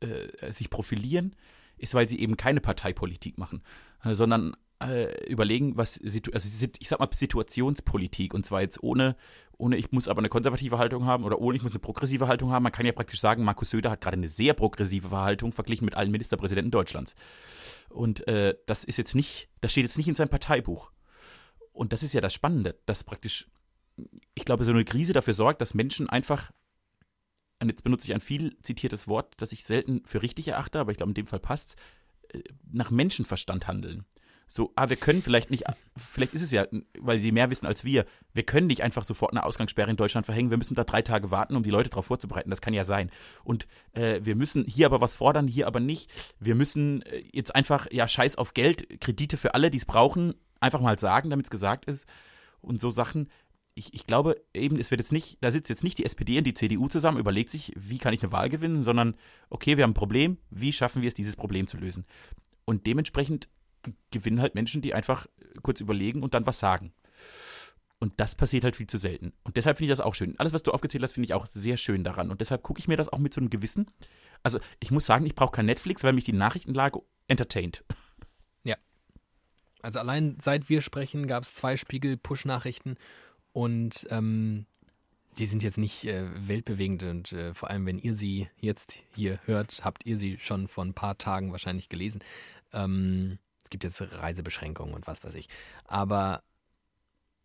äh, sich profilieren, ist, weil sie eben keine Parteipolitik machen, äh, sondern äh, überlegen, was, also ich sag mal Situationspolitik und zwar jetzt ohne, ohne ich muss aber eine konservative Haltung haben oder ohne ich muss eine progressive Haltung haben. Man kann ja praktisch sagen, Markus Söder hat gerade eine sehr progressive Haltung verglichen mit allen Ministerpräsidenten Deutschlands. Und äh, das ist jetzt nicht, das steht jetzt nicht in seinem Parteibuch. Und das ist ja das Spannende, dass praktisch, ich glaube, so eine Krise dafür sorgt, dass Menschen einfach, und jetzt benutze ich ein viel zitiertes Wort, das ich selten für richtig erachte, aber ich glaube, in dem Fall passt nach Menschenverstand handeln. So, ah, wir können vielleicht nicht, vielleicht ist es ja, weil sie mehr wissen als wir, wir können nicht einfach sofort eine Ausgangssperre in Deutschland verhängen. Wir müssen da drei Tage warten, um die Leute darauf vorzubereiten. Das kann ja sein. Und äh, wir müssen hier aber was fordern, hier aber nicht. Wir müssen äh, jetzt einfach, ja, scheiß auf Geld, Kredite für alle, die es brauchen, einfach mal sagen, damit es gesagt ist. Und so Sachen. Ich, ich glaube eben, es wird jetzt nicht, da sitzt jetzt nicht die SPD und die CDU zusammen, überlegt sich, wie kann ich eine Wahl gewinnen, sondern okay, wir haben ein Problem, wie schaffen wir es, dieses Problem zu lösen? Und dementsprechend gewinnen halt Menschen, die einfach kurz überlegen und dann was sagen. Und das passiert halt viel zu selten. Und deshalb finde ich das auch schön. Alles, was du aufgezählt hast, finde ich auch sehr schön daran. Und deshalb gucke ich mir das auch mit so einem Gewissen. Also, ich muss sagen, ich brauche kein Netflix, weil mich die Nachrichtenlage entertaint. Ja. Also, allein seit wir sprechen, gab es zwei Spiegel-Push-Nachrichten. Und ähm, die sind jetzt nicht äh, weltbewegend. Und äh, vor allem, wenn ihr sie jetzt hier hört, habt ihr sie schon vor ein paar Tagen wahrscheinlich gelesen. Ähm, es gibt jetzt Reisebeschränkungen und was weiß ich. Aber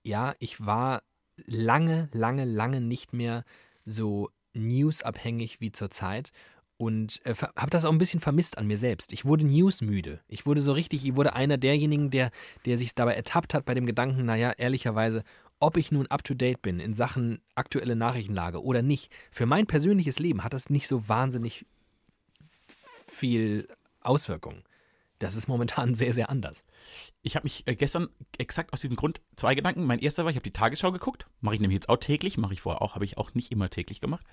ja, ich war lange, lange, lange nicht mehr so newsabhängig wie zurzeit und äh, habe das auch ein bisschen vermisst an mir selbst. Ich wurde newsmüde. Ich wurde so richtig, ich wurde einer derjenigen, der, der sich dabei ertappt hat bei dem Gedanken, naja, ehrlicherweise, ob ich nun up-to-date bin in Sachen aktuelle Nachrichtenlage oder nicht, für mein persönliches Leben hat das nicht so wahnsinnig viel Auswirkungen. Das ist momentan sehr, sehr anders. Ich habe mich äh, gestern exakt aus diesem Grund zwei Gedanken. Mein erster war, ich habe die Tagesschau geguckt. Mache ich nämlich jetzt auch täglich. Mache ich vorher auch. Habe ich auch nicht immer täglich gemacht.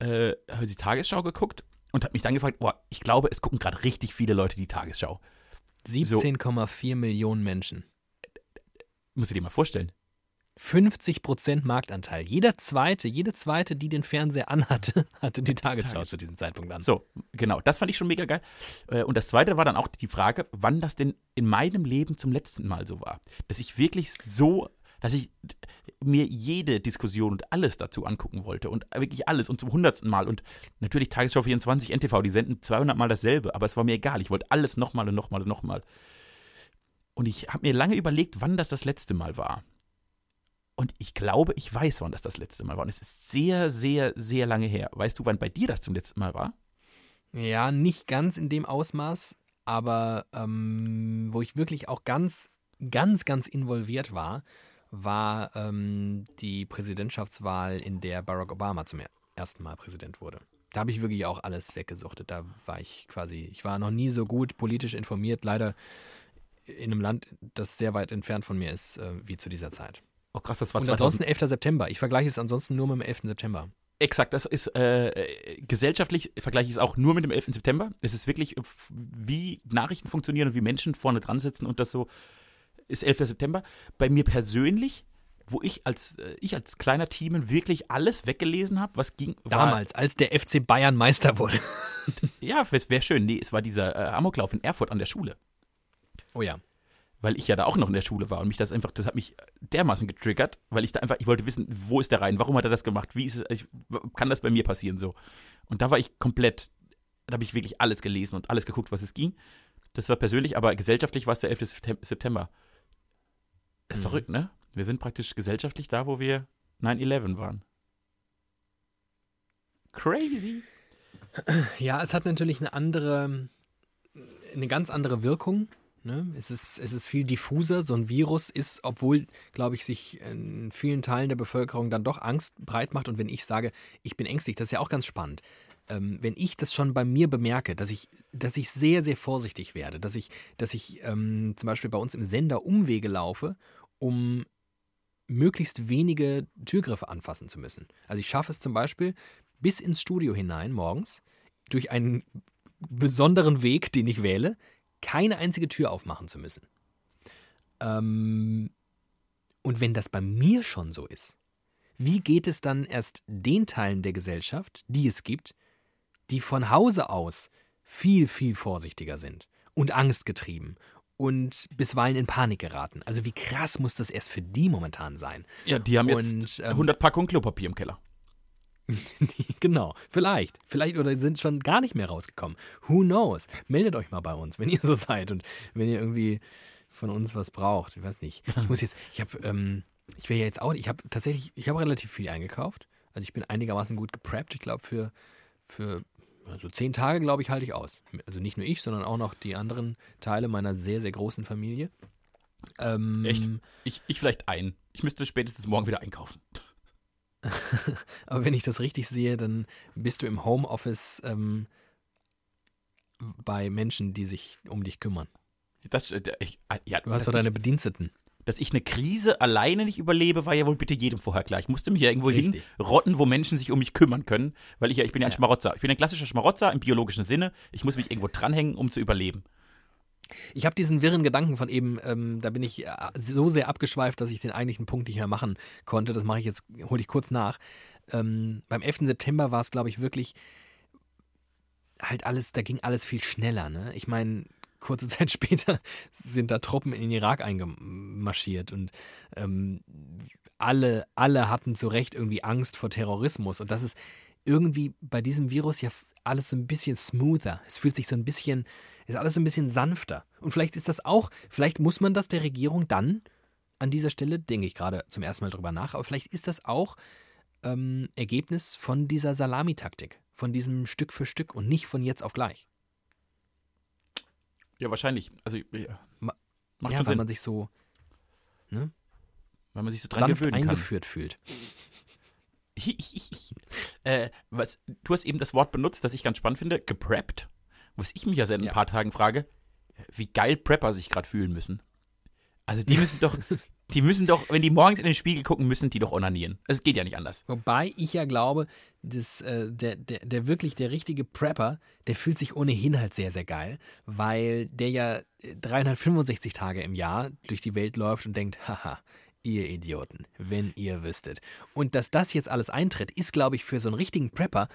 Äh, habe die Tagesschau geguckt und habe mich dann gefragt, boah, ich glaube, es gucken gerade richtig viele Leute die Tagesschau. 17,4 so. Millionen Menschen. Muss ich dir mal vorstellen. 50 Prozent Marktanteil. Jeder zweite, jede zweite, die den Fernseher anhatte, hatte die Tagesschau Tages zu diesem Zeitpunkt an. So, genau. Das fand ich schon mega geil. Äh, und das zweite war dann auch die Frage, wann das denn in meinem Leben zum letzten Mal so war. Dass ich wirklich so, dass ich mir jede Diskussion und alles dazu angucken wollte und wirklich alles und zum hundertsten Mal. Und natürlich Tagesschau 24, NTV, die senden 200 Mal dasselbe, aber es war mir egal. Ich wollte alles nochmal und nochmal und nochmal. Und ich habe mir lange überlegt, wann das das letzte Mal war. Und ich glaube, ich weiß, wann das das letzte Mal war. Und es ist sehr, sehr, sehr lange her. Weißt du, wann bei dir das zum letzten Mal war? Ja, nicht ganz in dem Ausmaß, aber ähm, wo ich wirklich auch ganz, ganz, ganz involviert war, war ähm, die Präsidentschaftswahl, in der Barack Obama zum ersten Mal Präsident wurde. Da habe ich wirklich auch alles weggesuchtet. Da war ich quasi, ich war noch nie so gut politisch informiert, leider in einem Land, das sehr weit entfernt von mir ist, äh, wie zu dieser Zeit. Oh krass, das war Und ansonsten 11. September. Ich vergleiche es ansonsten nur mit dem 11. September. Exakt, das ist äh, gesellschaftlich vergleiche ich es auch nur mit dem 11. September. Es ist wirklich, wie Nachrichten funktionieren und wie Menschen vorne dran sitzen und das so ist 11. September. Bei mir persönlich, wo ich als äh, ich als kleiner Team wirklich alles weggelesen habe, was ging. Damals, als der FC Bayern Meister wurde. ja, es wäre schön. Nee, es war dieser äh, Amoklauf in Erfurt an der Schule. Oh ja weil ich ja da auch noch in der Schule war und mich das einfach, das hat mich dermaßen getriggert, weil ich da einfach, ich wollte wissen, wo ist der rein, warum hat er das gemacht, wie ist es, ich, kann das bei mir passieren so. Und da war ich komplett, da habe ich wirklich alles gelesen und alles geguckt, was es ging. Das war persönlich, aber gesellschaftlich war es der 11. September. ist mhm. verrückt, ne? Wir sind praktisch gesellschaftlich da, wo wir 9-11 waren. Crazy. Ja, es hat natürlich eine andere, eine ganz andere Wirkung Ne? Es, ist, es ist viel diffuser. So ein Virus ist, obwohl, glaube ich, sich in vielen Teilen der Bevölkerung dann doch Angst breit macht. Und wenn ich sage, ich bin ängstlich, das ist ja auch ganz spannend. Ähm, wenn ich das schon bei mir bemerke, dass ich, dass ich sehr, sehr vorsichtig werde, dass ich, dass ich ähm, zum Beispiel bei uns im Sender Umwege laufe, um möglichst wenige Türgriffe anfassen zu müssen. Also ich schaffe es zum Beispiel bis ins Studio hinein morgens durch einen besonderen Weg, den ich wähle, keine einzige Tür aufmachen zu müssen. Ähm, und wenn das bei mir schon so ist, wie geht es dann erst den Teilen der Gesellschaft, die es gibt, die von Hause aus viel, viel vorsichtiger sind und angstgetrieben und bisweilen in Panik geraten? Also wie krass muss das erst für die momentan sein? Ja, die haben und, jetzt 100 ähm, Packungen Klopapier im Keller. genau, vielleicht. Vielleicht oder sind schon gar nicht mehr rausgekommen. Who knows? Meldet euch mal bei uns, wenn ihr so seid und wenn ihr irgendwie von uns was braucht. Ich weiß nicht. Ich muss jetzt, ich habe, ähm, ich will ja jetzt auch, ich habe tatsächlich, ich habe relativ viel eingekauft. Also ich bin einigermaßen gut gepreppt. Ich glaube für, für Also zehn Tage, glaube ich, halte ich aus. Also nicht nur ich, sondern auch noch die anderen Teile meiner sehr, sehr großen Familie. Ähm, Echt? Ich, ich vielleicht ein. Ich müsste spätestens morgen wieder einkaufen. Aber wenn ich das richtig sehe, dann bist du im Homeoffice ähm, bei Menschen, die sich um dich kümmern. Das, äh, ich, äh, ja, Du hast doch deine ich, Bediensteten. dass ich eine Krise alleine nicht überlebe, war ja wohl bitte jedem vorher klar. Ich musste mich ja irgendwo Richtig. hinrotten, wo Menschen sich um mich kümmern können, weil ich ja, ich bin ja ein Ja. Schmarotzer. Ich bin ein klassischer Schmarotzer im biologischen Sinne. Ich muss mich irgendwo dranhängen, um zu überleben. Ich habe diesen wirren Gedanken von eben, ähm, da bin ich äh, so sehr abgeschweift, dass ich den eigentlichen Punkt nicht mehr machen konnte. Das mache ich jetzt, hole ich kurz nach. Ähm, beim 11. September war es, glaube ich, wirklich halt alles, da ging alles viel schneller. Ne? Ich meine, kurze Zeit später sind da Truppen in den Irak eingemarschiert und ähm, alle, alle hatten zu Recht irgendwie Angst vor Terrorismus. Und das ist irgendwie bei diesem Virus ja alles so ein bisschen smoother. Es fühlt sich so ein bisschen, ist alles so ein bisschen sanfter. Und vielleicht ist das auch, vielleicht muss man das der Regierung dann an dieser Stelle, denke ich gerade zum ersten Mal drüber nach, aber vielleicht ist das auch ähm, Ergebnis von dieser Salamitaktik, von diesem Stück für Stück und nicht von jetzt auf gleich. Ja, wahrscheinlich. Also, ja, Ma- macht ja, schon weil Sinn, man sich so weil man sich so dran sanft gewöhnen kann. eingeführt fühlt. äh, was, du hast eben das Wort benutzt, das ich ganz spannend finde, gepreppt. Was ich mich ja seit ein Ja. paar Tagen frage, wie geil Prepper sich gerade fühlen müssen. Also die müssen doch, die müssen doch, wenn die morgens in den Spiegel gucken, müssen die doch onanieren. Es geht ja nicht anders. Wobei ich ja glaube, dass, äh, der, der, der wirklich der richtige Prepper, der fühlt sich ohnehin halt sehr, sehr geil, weil der ja äh, 365 Tage im Jahr durch die Welt läuft und denkt, haha, ihr Idioten, wenn ihr wüsstet. Und dass das jetzt alles eintritt, ist, glaube ich, für so einen richtigen Prepper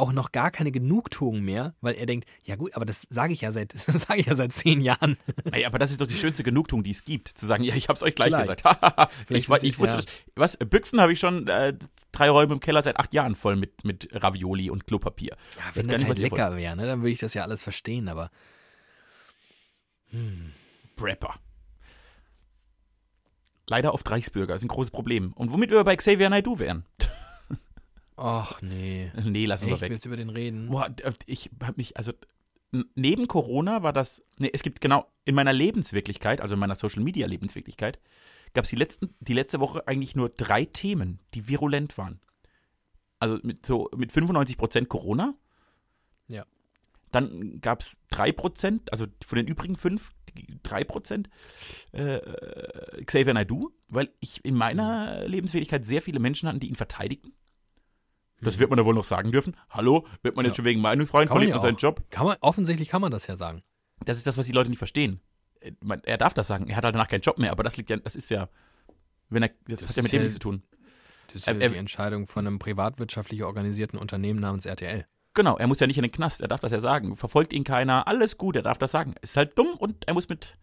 auch noch gar keine Genugtuung mehr, weil er denkt, ja gut, aber das sage ich ja seit, das sage ich ja seit zehn Jahren. Ey, aber das ist doch die schönste Genugtuung, die es gibt. Zu sagen, ja, ich hab's euch gleich Vielleicht. gesagt. ich, sie- ich wusste ja. das. Was, Büchsen habe ich schon äh, drei Räume im Keller seit acht Jahren voll mit, mit Ravioli und Klopapier. Ja, wenn das nicht, halt lecker wäre, ne, dann würde ich das ja alles verstehen, aber Prepper. Leider oft Reichsbürger, ist ein großes Problem. Und womit wir bei Xavier Naidoo wären. ach nee. Nee, lassen wir Echt, weg. willst du über den reden? Boah, d- ich habe mich, also neben Corona war das, nee, es gibt genau, in meiner Lebenswirklichkeit, also in meiner Social Media Lebenswirklichkeit, gab es die, letzten, die letzte Woche eigentlich nur drei Themen, die virulent waren. Also mit so mit 95% Corona. Ja. Dann gab es 3%, also von den übrigen fünf, die 3% äh, äh, Xavier Naidoo, weil ich in meiner Mhm. Lebenswirklichkeit sehr viele Menschen hatten, die ihn verteidigten. Das wird man da wohl noch sagen dürfen. Hallo, wird man jetzt Ja. schon wegen Meinungsfreiheit Kann man verliert ja man seinen. Job? Kann man, offensichtlich kann man das ja sagen. Das ist das, was die Leute nicht verstehen. Äh, man- Er darf das sagen. Er hat halt danach keinen Job mehr, aber das liegt ja, das ist ja, wenn er, das, Das hat ja mit dem ja- nichts zu tun. Das ist ja ähm, die Entscheidung von einem privatwirtschaftlich organisierten Unternehmen namens RTL. Genau, er muss ja nicht in den Knast, er darf das ja sagen. Verfolgt ihn keiner, alles gut, er darf das sagen. Ist halt dumm und er muss mit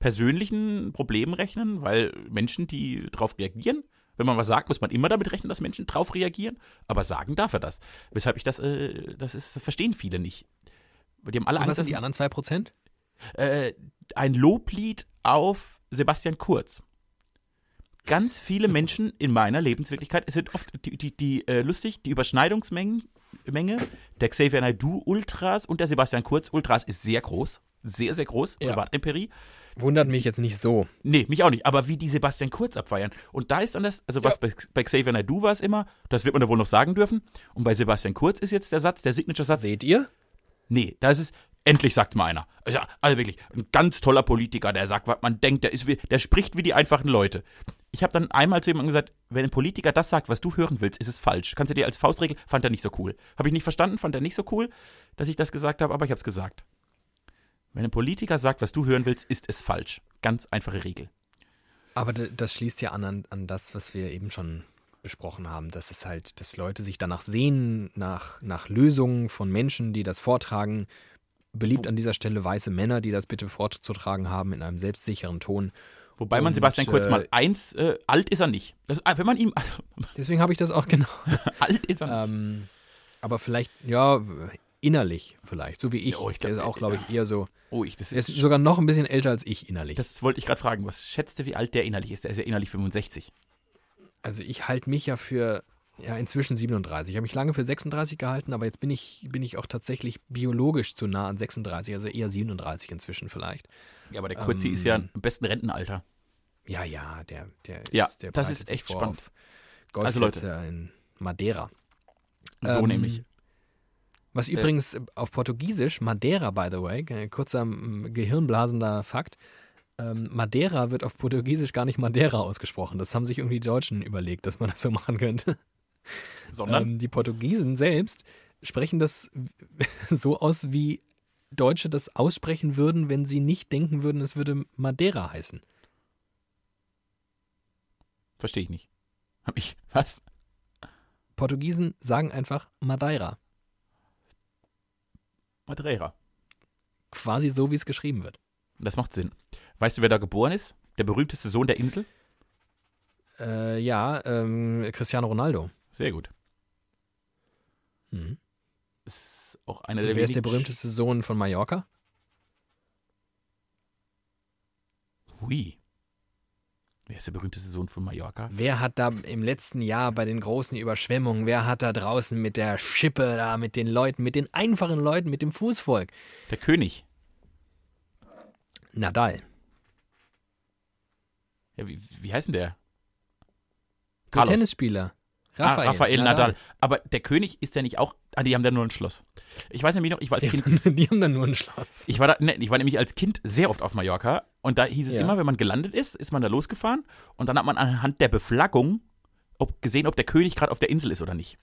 persönlichen Problemen rechnen, weil Menschen, die darauf reagieren, wenn man was sagt, muss man immer damit rechnen, dass Menschen drauf reagieren, aber sagen darf er das. Weshalb ich das, äh, das ist, verstehen viele nicht. Die haben alle Und was Angst, sind die anderen zwei Prozent? äh, ein Loblied auf Sebastian Kurz. Ganz viele Menschen in meiner Lebenswirklichkeit, es sind oft die, die, die äh, lustig, die Überschneidungsmenge Menge der Xavier Naidoo Ultras und der Sebastian Kurz Ultras ist sehr groß. Sehr, sehr groß. Ja. Privatempirie. Wundert mich jetzt nicht so. Nee, mich auch nicht. Aber wie die Sebastian Kurz abfeiern. Und da ist dann das, also was bei, bei Xavier Naidoo war es immer, das wird man da wohl noch sagen dürfen. Und bei Sebastian Kurz ist jetzt der Satz, der Signature-Satz, Seht ihr? Nee, da ist es, endlich sagt mal einer. Also, also wirklich, ein ganz toller Politiker, der sagt, was man denkt, der, ist wie, der spricht wie die einfachen Leute. Ich habe dann einmal zu jemandem gesagt, wenn ein Politiker das sagt, was du hören willst, ist es falsch. Kannst du dir als Faustregel, fand er nicht so cool. Habe ich nicht verstanden, fand er nicht so cool, dass ich das gesagt habe, aber ich habe es gesagt. Wenn ein Politiker sagt, was du hören willst, ist es falsch. Ganz einfache Regel. Aber das schließt ja an, an an das, was wir eben schon besprochen haben, dass es halt, dass Leute sich danach sehen, nach, nach Lösungen von Menschen, die das vortragen. Beliebt an dieser Stelle weiße Männer, die das bitte vorzutragen haben in einem selbstsicheren Ton. Wobei man Und, Sebastian Kurz äh, mal eins, äh, alt ist er nicht. Das, wenn man ihm, also, Deswegen habe ich das auch genau. alt ist er nicht. ähm, aber vielleicht, ja, innerlich vielleicht, so wie ich. Oh, ich der glaub, ist auch, äh, glaube ich, eher so. Oh, ich, das Er ist ist, sogar noch ein bisschen älter als ich innerlich. das wollte ich gerade fragen. Was schätzt du, wie alt der innerlich ist? Der ist ja innerlich 65. Also ich halte mich ja für, Ja, inzwischen 37. Ich habe mich lange für 36 gehalten, aber jetzt bin ich, bin ich auch tatsächlich biologisch zu nah an 36, also eher 37 inzwischen vielleicht. Ja, aber der Kurzi Ähm, ist ja im besten Rentenalter. Ja, ja, der, der ist, Ja, der das ist echt spannend. Also, Leute. in Madeira. So Ähm, nämlich. Was übrigens auf Portugiesisch, Madeira, by the way, äh, kurzer gehirnblasender Fakt, ähm, Madeira wird auf Portugiesisch gar nicht Madeira ausgesprochen. Das haben sich irgendwie die Deutschen überlegt, dass man das so machen könnte. Sondern? Ähm, die Portugiesen selbst sprechen das so aus, wie Deutsche das aussprechen würden, wenn sie nicht denken würden, es würde Madeira heißen. Verstehe ich nicht. Hab ich. Was? Portugiesen sagen einfach Madeira. Madeira. Quasi so, wie es geschrieben wird. Das macht Sinn. Weißt du, wer da geboren ist? Der berühmteste Sohn der Insel? Äh, ja, ähm, Cristiano Ronaldo. Sehr gut. Mhm. Ist auch einer der wer ist der berühmteste Sohn von Mallorca? Hui. Wer ist der berühmteste Sohn von Mallorca? Wer hat da im letzten Jahr bei den großen Überschwemmungen, wer hat da draußen mit der Schippe da, mit den Leuten, mit den einfachen Leuten, mit dem Fußvolk? Der König. Nadal. Ja, wie, wie heißt denn der? Der Tennisspieler. Raphael, ah, Raphael Nadal. Aber der König ist ja nicht auch. Ah, die haben da nur ein Schloss. Ich weiß nämlich noch, ich war als Kind. Die haben dann nur ein Schloss. Ich war, da, ne, ich war nämlich als Kind sehr oft auf Mallorca und da hieß es Ja. immer, wenn man gelandet ist, ist man da losgefahren und dann hat man anhand der Beflaggung ob, gesehen, ob der König gerade auf der Insel ist oder nicht.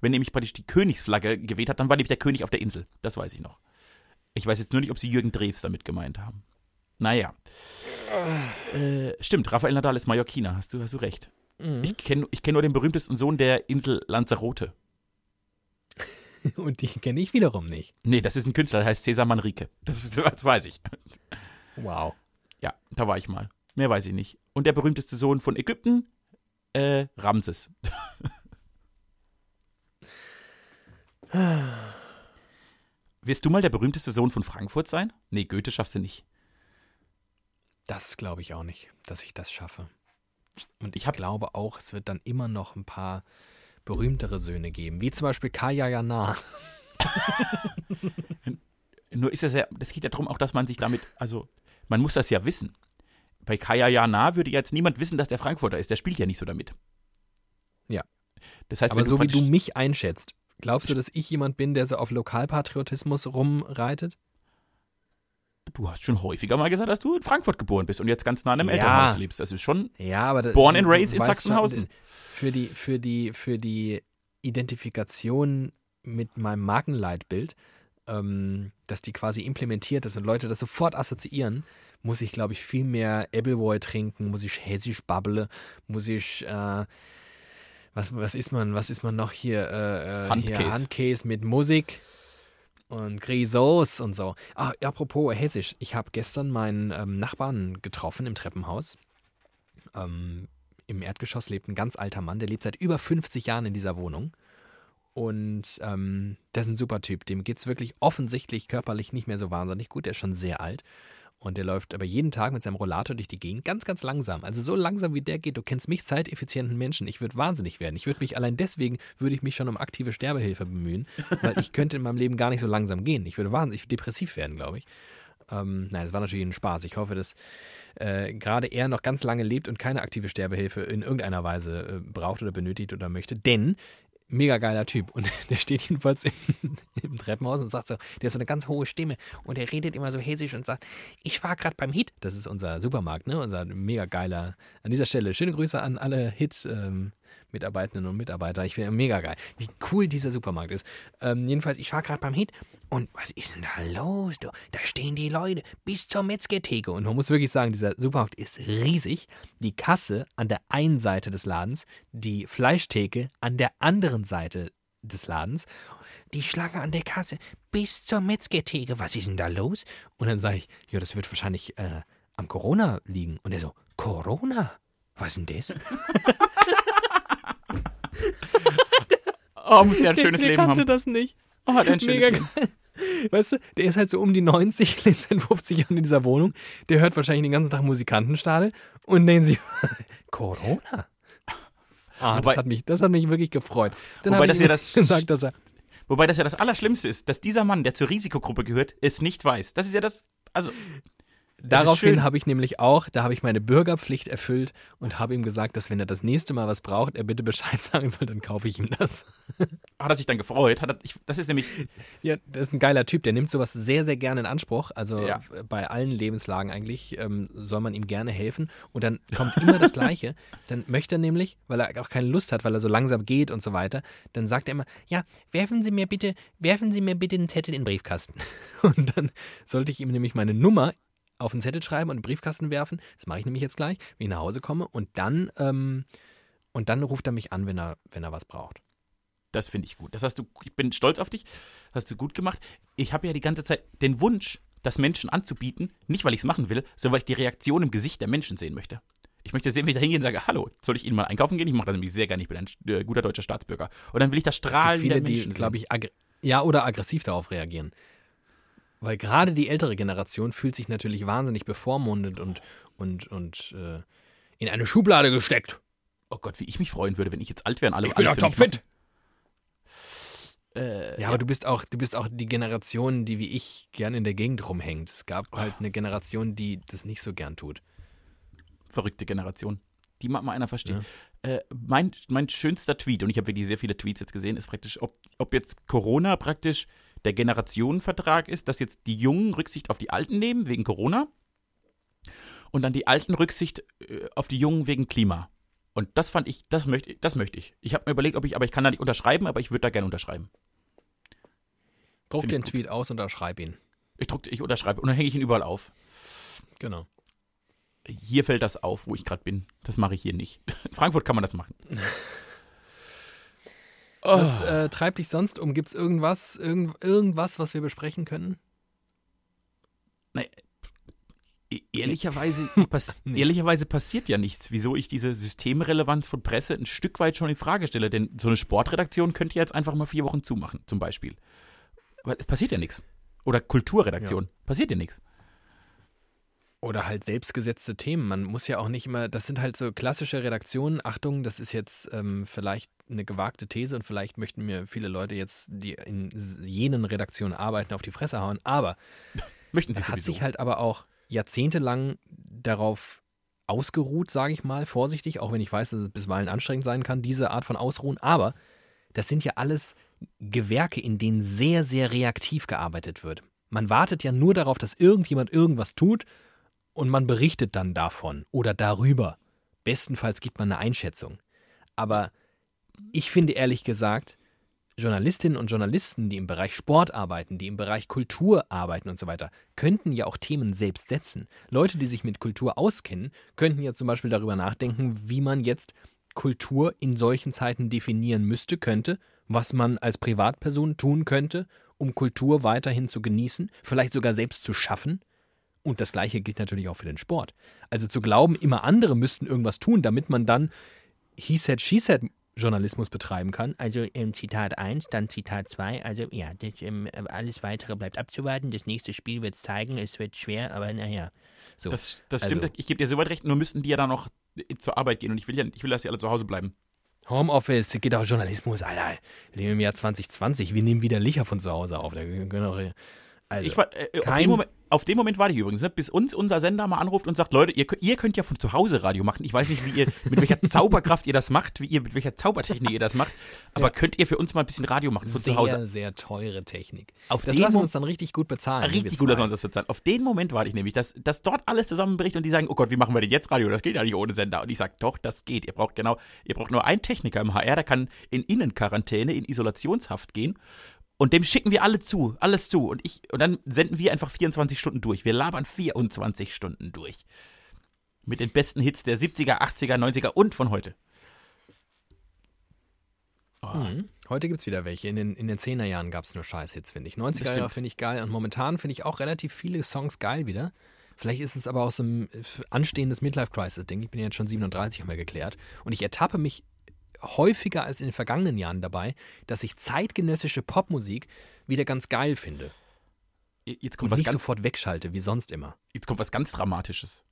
Wenn nämlich praktisch die Königsflagge geweht hat, dann war nämlich der König auf der Insel. Das weiß ich noch. Ich weiß jetzt nur nicht, ob sie Jürgen Drews damit gemeint haben. Naja. Äh, stimmt, Rafael Nadal ist Mallorquiner, hast du, hast du recht. Mhm. Ich kenne ich kenn nur den berühmtesten Sohn der Insel Lanzarote. Und die kenne ich wiederum nicht. Nee, das ist ein Künstler, der heißt Cesar Manrique. Das, das weiß ich. Wow. Ja, da war ich mal. Mehr weiß ich nicht. Und der berühmteste Sohn von Ägypten? Äh, Ramses. Wirst du mal der berühmteste Sohn von Frankfurt sein? Nee, Goethe schaffst du nicht. Das glaube ich auch nicht, dass ich das schaffe. Und ich hab- glaube auch, es wird dann immer noch ein paar berühmtere Söhne geben, wie zum Beispiel Kaya Jana. Nur ist das ja, das geht ja darum auch, dass man sich damit, also, man muss das ja wissen. Bei Kaya Jana würde jetzt niemand wissen, dass der Frankfurter ist. Der spielt ja nicht so damit. Ja. Das heißt, Aber so wie du mich einschätzt, glaubst du, dass ich jemand bin, der so auf Lokalpatriotismus rumreitet? Du hast schon häufiger mal gesagt, dass du in Frankfurt geboren bist und jetzt ganz nah an einem Ja. Elternhaus lebst. Das ist schon. Ja, aber da- Born and raised in Sachsenhausen. Schon, für die, für die, für die Identifikation mit meinem Markenleitbild, ähm, dass die quasi implementiert ist und Leute das sofort assoziieren, muss ich, glaube ich, viel mehr Appleboy trinken, muss ich hessisch babble, muss ich äh, was, was ist man, was ist man noch hier? Äh, äh, Handkäse. Hier Handkäse mit Musik und Grisos und so. Ah, apropos Hessisch, ich habe gestern meinen ähm, Nachbarn getroffen im Treppenhaus. Ähm, Im Erdgeschoss lebt ein ganz alter Mann, der lebt seit über 50 Jahren in dieser Wohnung. Und ähm, der ist ein super Typ. Dem geht es wirklich offensichtlich körperlich nicht mehr so wahnsinnig gut. Der ist schon sehr alt. Und der läuft aber jeden Tag mit seinem Rollator durch die Gegend, ganz, ganz langsam. Also so langsam wie der geht. Du kennst mich, zeiteffizienten Menschen. Ich würde wahnsinnig werden. Ich würde mich allein deswegen, würde ich mich schon um aktive Sterbehilfe bemühen, weil ich könnte in meinem Leben gar nicht so langsam gehen. Ich würde wahnsinnig depressiv werden, glaube ich. Ähm, nein, das war natürlich ein Spaß. Ich hoffe, dass äh, gerade er noch ganz lange lebt und keine aktive Sterbehilfe in irgendeiner Weise äh, braucht oder benötigt oder möchte. Denn mega geiler Typ. Und der steht jedenfalls im, im Treppenhaus und sagt so, der hat so eine ganz hohe Stimme und der redet immer so hessisch und sagt, ich war gerade beim Hit. Das ist unser Supermarkt, ne? Unser mega geiler. An dieser Stelle schöne Grüße an alle Hit. Ähm, Mitarbeitenden und Mitarbeiter. Ich finde mega geil, wie cool dieser Supermarkt ist. Ähm, jedenfalls, ich war gerade beim Hit und was ist denn da los? Du? Da stehen die Leute bis zur Metzgertheke. Und man muss wirklich sagen, dieser Supermarkt ist riesig. Die Kasse an der einen Seite des Ladens, die Fleischtheke an der anderen Seite des Ladens. Die Schlange an der Kasse bis zur Metzgertheke. Was ist denn da los? Und dann sage ich, ja, das wird wahrscheinlich äh, am Corona liegen. Und er so, Corona? Was denn das? Oh, muss der ein schönes der Leben kannte haben. das nicht. Oh, hat ein schönes Mega Leben. geil. Weißt du, der ist halt so um die 90, lebt seit 50 Jahren in dieser Wohnung. Der hört wahrscheinlich den ganzen Tag Musikantenstadel und denkt sich, Corona? Ah, Wobei- das, hat mich, das hat mich wirklich gefreut. Dann Wobei habe das ich ja ihm das- gesagt, dass er. Wobei das ja das Allerschlimmste ist, dass dieser Mann, der zur Risikogruppe gehört, es nicht weiß. Das ist ja das, also, Daraufhin habe ich nämlich auch, da habe ich meine Bürgerpflicht erfüllt und habe ihm gesagt, dass wenn er das nächste Mal was braucht, er bitte Bescheid sagen soll, dann kaufe ich ihm das. hat er sich dann gefreut. Hat er, ich, das ist nämlich, Ja, das ist ein geiler Typ, der nimmt sowas sehr, sehr gerne in Anspruch. Also Ja. äh, bei allen Lebenslagen eigentlich ähm, soll man ihm gerne helfen. Und dann kommt immer das Gleiche. Dann möchte er nämlich, weil er auch keine Lust hat, weil er so langsam geht und so weiter, dann sagt er immer, ja, werfen Sie mir bitte, werfen Sie mir bitte einen Zettel in den Briefkasten. Und dann sollte ich ihm nämlich meine Nummer auf einen Zettel schreiben und in den Briefkasten werfen. Das mache ich nämlich jetzt gleich, wenn ich nach Hause komme. Und dann, ähm, und dann ruft er mich an, wenn er, wenn er was braucht. das finde ich gut. Das hast du, ich bin stolz auf dich. Das hast du gut gemacht. Ich habe ja die ganze Zeit den Wunsch, das Menschen anzubieten, nicht weil ich es machen will, sondern weil ich die Reaktion im Gesicht der Menschen sehen möchte. Ich möchte sehen, wie ich da hingehen und sage, hallo, soll ich Ihnen mal einkaufen gehen? Ich mache das nämlich sehr gerne, ich bin ein äh, guter deutscher Staatsbürger. Und dann will ich das Es gibt Strahlen viele, der die, Menschen glaube ich, ja oder aggressiv darauf reagieren. Weil gerade die ältere Generation fühlt sich natürlich wahnsinnig bevormundet und, und, und äh, in eine Schublade gesteckt. Oh Gott, wie ich mich freuen würde, wenn ich jetzt alt wäre und alle Ich bin doch topfit. Äh, Ja, aber du bist auch, du bist auch die Generation, die wie ich gern in der Gegend rumhängt. Es gab halt eine Generation, die das nicht so gern tut. verrückte Generation. Die mag mal einer verstehen. Äh, mein, mein schönster Tweet, und ich habe wirklich sehr viele Tweets jetzt gesehen, ist praktisch, ob, ob jetzt Corona praktisch der Generationenvertrag ist, dass jetzt die Jungen Rücksicht auf die Alten nehmen wegen Corona und dann die Alten Rücksicht äh, auf die Jungen wegen Klima. Und das fand ich, das möchte, das möchte ich. Ich habe mir überlegt, ob ich, aber ich kann da nicht unterschreiben, aber ich würde da gerne unterschreiben. Druck Find den. Tweet aus und unterschreib ihn. Ich druck, ich unterschreibe und dann hänge ich ihn überall auf. Genau. Hier fällt das auf, wo ich gerade bin. Das mache ich hier nicht. In Frankfurt kann man das machen. Oh. Was äh, treibt dich sonst um? Gibt es irgendwas, irgend, irgendwas, was wir besprechen können? E- Ehrlicherweise, pass Nee. ehrlicherweise passiert ja nichts, wieso ich diese Systemrelevanz von Presse ein Stück weit schon in Frage stelle. Denn so eine Sportredaktion könnte ja jetzt einfach mal vier Wochen zumachen, zum Beispiel. Weil es passiert ja nichts. Oder Kulturredaktion. Passiert ja nichts. Oder halt selbstgesetzte Themen. Man muss ja auch nicht immer, das sind halt so klassische Redaktionen. Achtung, das ist jetzt ähm, vielleicht eine gewagte These und vielleicht möchten mir viele Leute jetzt, die in jenen Redaktionen arbeiten, auf die Fresse hauen. Aber Möchten sie es hat sowieso. sich halt aber auch jahrzehntelang darauf ausgeruht, sage ich mal, vorsichtig, auch wenn ich weiß, dass es bisweilen anstrengend sein kann, diese Art von Ausruhen. Aber das sind ja alles Gewerke, in denen sehr, sehr reaktiv gearbeitet wird. Man wartet ja nur darauf, dass irgendjemand irgendwas tut und man berichtet dann davon oder darüber. Bestenfalls gibt man eine Einschätzung. Aber ich finde ehrlich gesagt, Journalistinnen und Journalisten, die im Bereich Sport arbeiten, die im Bereich Kultur arbeiten und so weiter, könnten ja auch Themen selbst setzen. Leute, die sich mit Kultur auskennen, könnten ja zum Beispiel darüber nachdenken, wie man jetzt Kultur in solchen Zeiten definieren müsste, könnte, was man als Privatperson tun könnte, um Kultur weiterhin zu genießen, vielleicht sogar selbst zu schaffen. Und das Gleiche gilt natürlich auch für den Sport. Also zu glauben, immer andere müssten irgendwas tun, damit man dann He said, she said Journalismus betreiben kann. Also ähm, Zitat 1, dann Zitat 2. Also ja, das, ähm, alles Weitere bleibt abzuwarten. Das nächste Spiel wird es zeigen. Es wird schwer, aber naja. So. Das, das Also- stimmt, ich gebe dir soweit recht, nur müssten die ja dann noch äh, zur Arbeit gehen und ich will ja, ich will, dass sie alle zu Hause bleiben. Homeoffice, geht auch Journalismus, Alter. Wir leben im Jahr 2020. Wir nehmen wieder Licher von zu Hause auf. Da können auch, also, ich war, äh, auf, kein- den Moment, auf den Moment warte ich übrigens, ne, bis uns unser Sender mal anruft und sagt, Leute, ihr, könnt- ihr könnt ja von zu Hause Radio machen. Ich weiß nicht, wie ihr, mit welcher Zauberkraft ihr das macht, wie ihr, mit welcher Zaubertechnik ihr das macht, aber Ja. könnt ihr für uns mal ein bisschen Radio machen von sehr, zu Hause? sehr teure Technik. Auf Das lassen wir uns dann richtig gut bezahlen. Richtig gut, dass wir uns das bezahlen. Auf den Moment warte ich nämlich, dass, dass dort alles zusammenbricht und die sagen, oh Gott, wie machen wir denn jetzt Radio? Das geht ja nicht ohne Sender. Und ich sage, doch, das geht. Ihr braucht genau, ihr braucht nur einen Techniker im HR, der kann in Innenquarantäne, in Isolationshaft gehen. Und dem schicken wir alle zu, alles zu. Und ich, und dann senden wir einfach 24 Stunden durch. Wir labern 24 Stunden durch. Mit den besten Hits der 70er, 80er, 90er und von heute. Oh, Mhm. Heute gibt es wieder welche. In den, in den 10er Jahren gab es nur Scheißhits, finde ich. 90er Jahre finde ich geil und momentan finde ich auch relativ viele Songs geil wieder. Vielleicht ist es aber auch so ein äh, anstehendes Midlife-Crisis-Ding. Ich bin ja jetzt schon 37, haben wir geklärt. Und ich ertappe mich häufiger als in den vergangenen Jahren dabei, dass ich zeitgenössische Popmusik wieder ganz geil finde. Jetzt kommt, Und was nicht ganz, sofort wegschalte, wie sonst immer. jetzt kommt was ganz Dramatisches.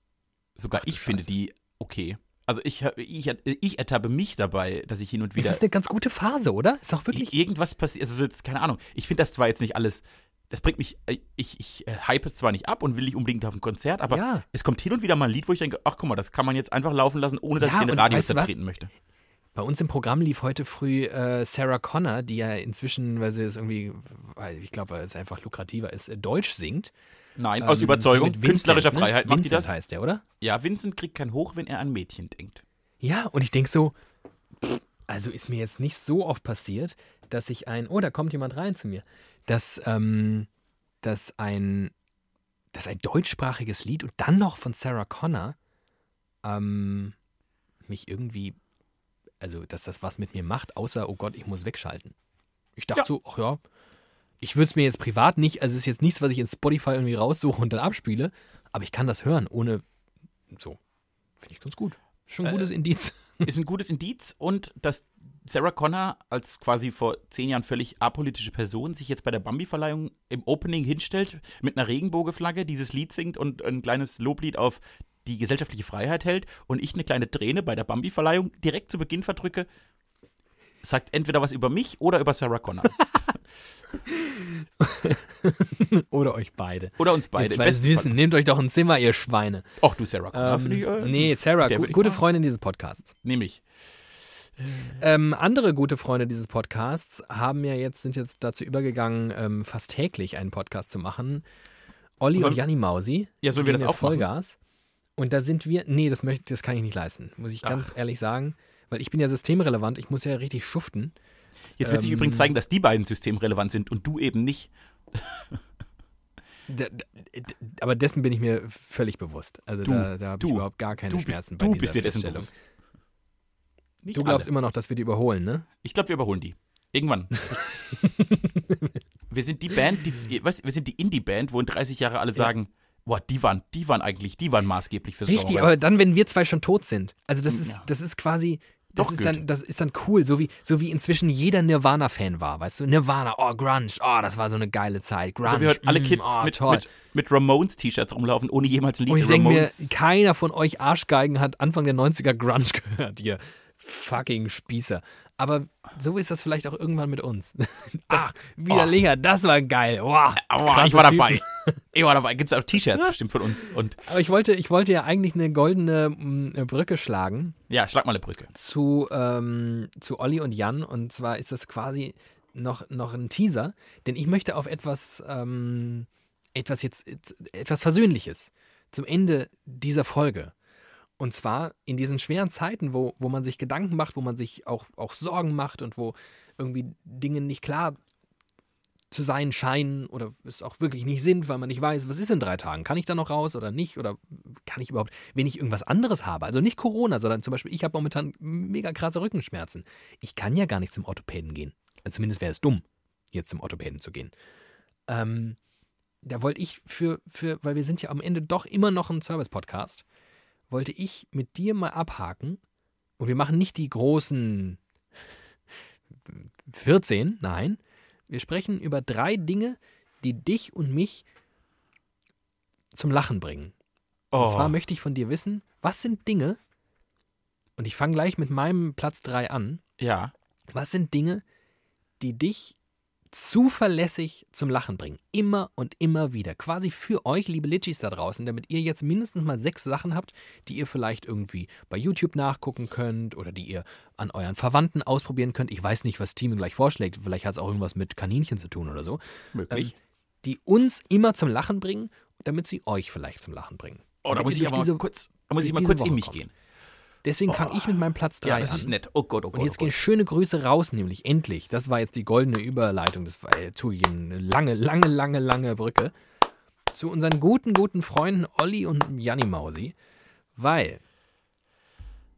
Sogar Ach ich finde Scheiße. die okay. Also ich, ich, ich ertappe mich dabei, dass ich hin und wieder. Das ist eine ganz gute Phase, oder? Ist auch wirklich. Irgendwas passiert. Also jetzt, keine Ahnung. Ich finde das zwar jetzt nicht alles. Das bringt mich. äh, Ich, ich äh, hype es zwar nicht ab und will nicht unbedingt auf ein Konzert, aber Ja. es kommt hin und wieder mal ein Lied, wo ich denke, ach guck mal, das kann man jetzt einfach laufen lassen, ohne dass Ja, ich den Radio zertreten möchte. Bei uns im Programm lief heute früh äh, Sarah Connor, die ja inzwischen, weil sie es irgendwie, weil ich glaube, weil es einfach lukrativer ist, äh, Deutsch singt. Nein, aus Ähm, Überzeugung, mit Vincent, künstlerischer ne? Freiheit macht die Vincent das. heißt der, oder? Ja, Vincent kriegt kein Hoch, wenn er an Mädchen denkt. Ja, und ich denke so, also ist mir jetzt nicht so oft passiert, dass ich ein, oh, da kommt jemand rein zu mir, dass, ähm, dass ein, dass ein deutschsprachiges Lied und dann noch von Sarah Connor ähm, mich irgendwie, also dass das was mit mir macht, außer, oh Gott, ich muss wegschalten. Ich dachte Ja. so, ach ja, ich würde es mir jetzt privat nicht, also es ist jetzt nichts, was ich in Spotify irgendwie raussuche und dann abspiele, aber ich kann das hören, ohne so. Finde ich ganz gut. Schon ein Äh, gutes Indiz. Ist ein gutes Indiz und dass Sarah Connor als quasi vor zehn Jahren völlig apolitische Person sich jetzt bei der Bambi-Verleihung im Opening hinstellt, mit einer Regenbogenflagge dieses Lied singt und ein kleines Loblied auf die gesellschaftliche Freiheit hält und ich eine kleine Träne bei der Bambi-Verleihung direkt zu Beginn verdrücke, sagt entweder was über mich oder über Sarah Connor. Oder euch beide. Oder uns Ihr beide. Im zwei Süßen, nehmt euch doch ein Zimmer, ihr Schweine. Ach du, Sarah Connor, Ähm, finde ich. Äh, nee, Sarah, gu gute Freundin dieses Podcasts. Nehme ich. Ähm, andere gute Freunde dieses Podcasts haben ja jetzt, sind jetzt dazu übergegangen, ähm, fast täglich einen Podcast zu machen. Olli und Janni Mausi. Ja, sollen wir das auch? Vollgas. Und da sind wir, nee, das möchte, das kann ich nicht leisten, muss ich ganz ehrlich sagen. Weil ich bin ja systemrelevant, ich muss ja richtig schuften. Jetzt wird sich Ähm, übrigens zeigen, dass die beiden systemrelevant sind und du eben nicht. Da, da, aber dessen bin ich mir völlig bewusst. Also Du, da, da habe ich überhaupt gar keine bist, Schmerzen bei du dieser bist dir dessen bewusst. Du glaubst alle. immer noch, dass wir die überholen, ne? Ich glaube, wir überholen die. Irgendwann. wir sind die Band, die, weißt, wir sind die Indie-Band, wo in 30 Jahre alle sagen, boah, die waren, die waren eigentlich, die waren maßgeblich fürs Richtig, Genre. aber dann, wenn wir zwei schon tot sind. Also das ist, Ja. das ist quasi, das ist dann, das ist dann cool, so wie, so wie inzwischen jeder Nirvana-Fan war, weißt du? Nirvana, oh, Grunge, oh, das war so eine geile Zeit. Grunge, also wir hören alle mm, Kids oh, mit, mit, mit Ramones-T-Shirts rumlaufen, ohne jemals ein Lied Und ich denke mir, keiner von euch Arschgeigen hat Anfang der 90er Grunge gehört, ihr fucking Spießer. Aber so ist das vielleicht auch irgendwann mit uns. Ach, widerlicher, das war geil. Wow, Aua, ich war Typen. dabei. Ich war dabei. Gibt es auch T-Shirts bestimmt von uns. Und Aber ich wollte, ich wollte ja eigentlich eine goldene mm, Brücke schlagen ja, schlag mal eine Brücke. zu, ähm, zu Olli und Jan. Und zwar ist das quasi noch, noch ein Teaser, denn ich möchte auf etwas, ähm, etwas jetzt, etwas Versöhnliches zum Ende dieser Folge. Und zwar in diesen schweren Zeiten, wo, wo man sich Gedanken macht, wo man sich auch, auch Sorgen macht und wo irgendwie Dinge nicht klar zu sein scheinen oder es auch wirklich nicht sind, weil man nicht weiß, was ist in drei Tagen? Kann ich da noch raus oder nicht? Oder kann ich überhaupt, wenn ich irgendwas anderes habe, also nicht Corona, sondern zum Beispiel, ich habe momentan mega krasse Rückenschmerzen. Ich kann ja gar nicht zum Orthopäden gehen. Also zumindest wäre es dumm, jetzt zum Orthopäden zu gehen. Ähm, da wollte ich für, für, weil wir sind ja am Ende doch immer noch ein Service-Podcast, wollte ich mit dir mal abhaken und wir machen nicht die großen 14, nein, wir sprechen über drei Dinge, die dich und mich zum Lachen bringen. Oh, Und zwar möchte ich von dir wissen, was sind Dinge, und ich fange gleich mit meinem Platz 3 an, ja. was sind Dinge, die dich zuverlässig zum Lachen bringen? Immer und immer wieder. Quasi für euch, liebe Litchis da draußen, damit ihr jetzt mindestens mal sechs Sachen habt, die ihr vielleicht irgendwie bei YouTube nachgucken könnt oder die ihr an euren Verwandten ausprobieren könnt. Ich weiß nicht, was Steam gleich vorschlägt. Vielleicht hat es auch irgendwas mit Kaninchen zu tun oder so. Möglich. Die uns immer zum Lachen bringen, damit sie euch vielleicht zum Lachen bringen. oh, da muss ich aber kurz, da muss ich mal kurz Woche in mich kommt. gehen. Deswegen fange ich mit meinem Platz 3 Ja, an. das ist nett. Oh Gott, oh Gott. Und jetzt oh gehen Gott. schöne Grüße raus, nämlich endlich. Das war jetzt die goldene Überleitung. Das war äh, zugegeben eine lange, lange, lange, lange Brücke. Zu unseren guten, guten Freunden Olli und Janni Mausi. Weil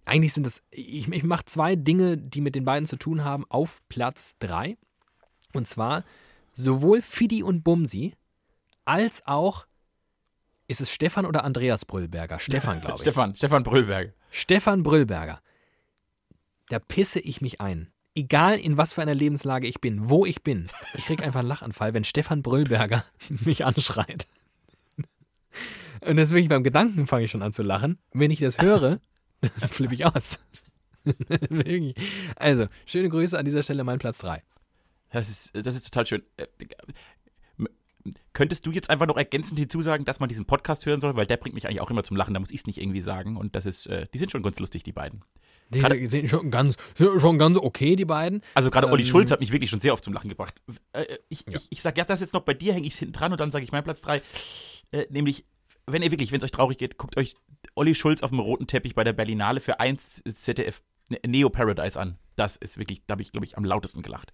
eigentlich sind das, ich, ich mache zwei Dinge, die mit den beiden zu tun haben, auf Platz 3. Und zwar sowohl Fidi und Bumsi als auch, ist es Stefan oder Andreas Brüllberger? Stefan, glaube ich. Stefan, Stefan Brüllberg. Stefan Brüllberger. Da pisse ich mich ein. Egal in was für einer Lebenslage ich bin, wo ich bin. Ich krieg einfach einen Lachanfall, wenn Stefan Brüllberger mich anschreit. Und wirklich beim Gedanken fange ich schon an zu lachen. Wenn ich das höre, Dann flippe ich aus. Also, schöne Grüße an dieser Stelle, mein Platz 3. Das ist, das ist total schön. Könntest du jetzt einfach noch ergänzend hinzusagen, dass man diesen Podcast hören soll? Weil der bringt mich eigentlich auch immer zum Lachen, da muss ich es nicht irgendwie sagen. Und das ist, äh, die sind schon ganz lustig, die beiden. Die Gerade- sind schon ganz, sind schon ganz okay, die beiden. Also gerade Olli Ähm, Schulz hat mich wirklich schon sehr oft zum Lachen gebracht. Äh, ich, Ja. ich, ich sag, ja, das jetzt noch bei dir, hänge ich hinten dran und dann sage ich mein Platz 3. Äh, nämlich, wenn ihr wirklich, wenn es euch traurig geht, guckt euch Olli Schulz auf dem roten Teppich bei der Berlinale für 1 ZDF Ne- Neo Paradise an. Das ist wirklich, da habe ich, glaube ich, am lautesten gelacht.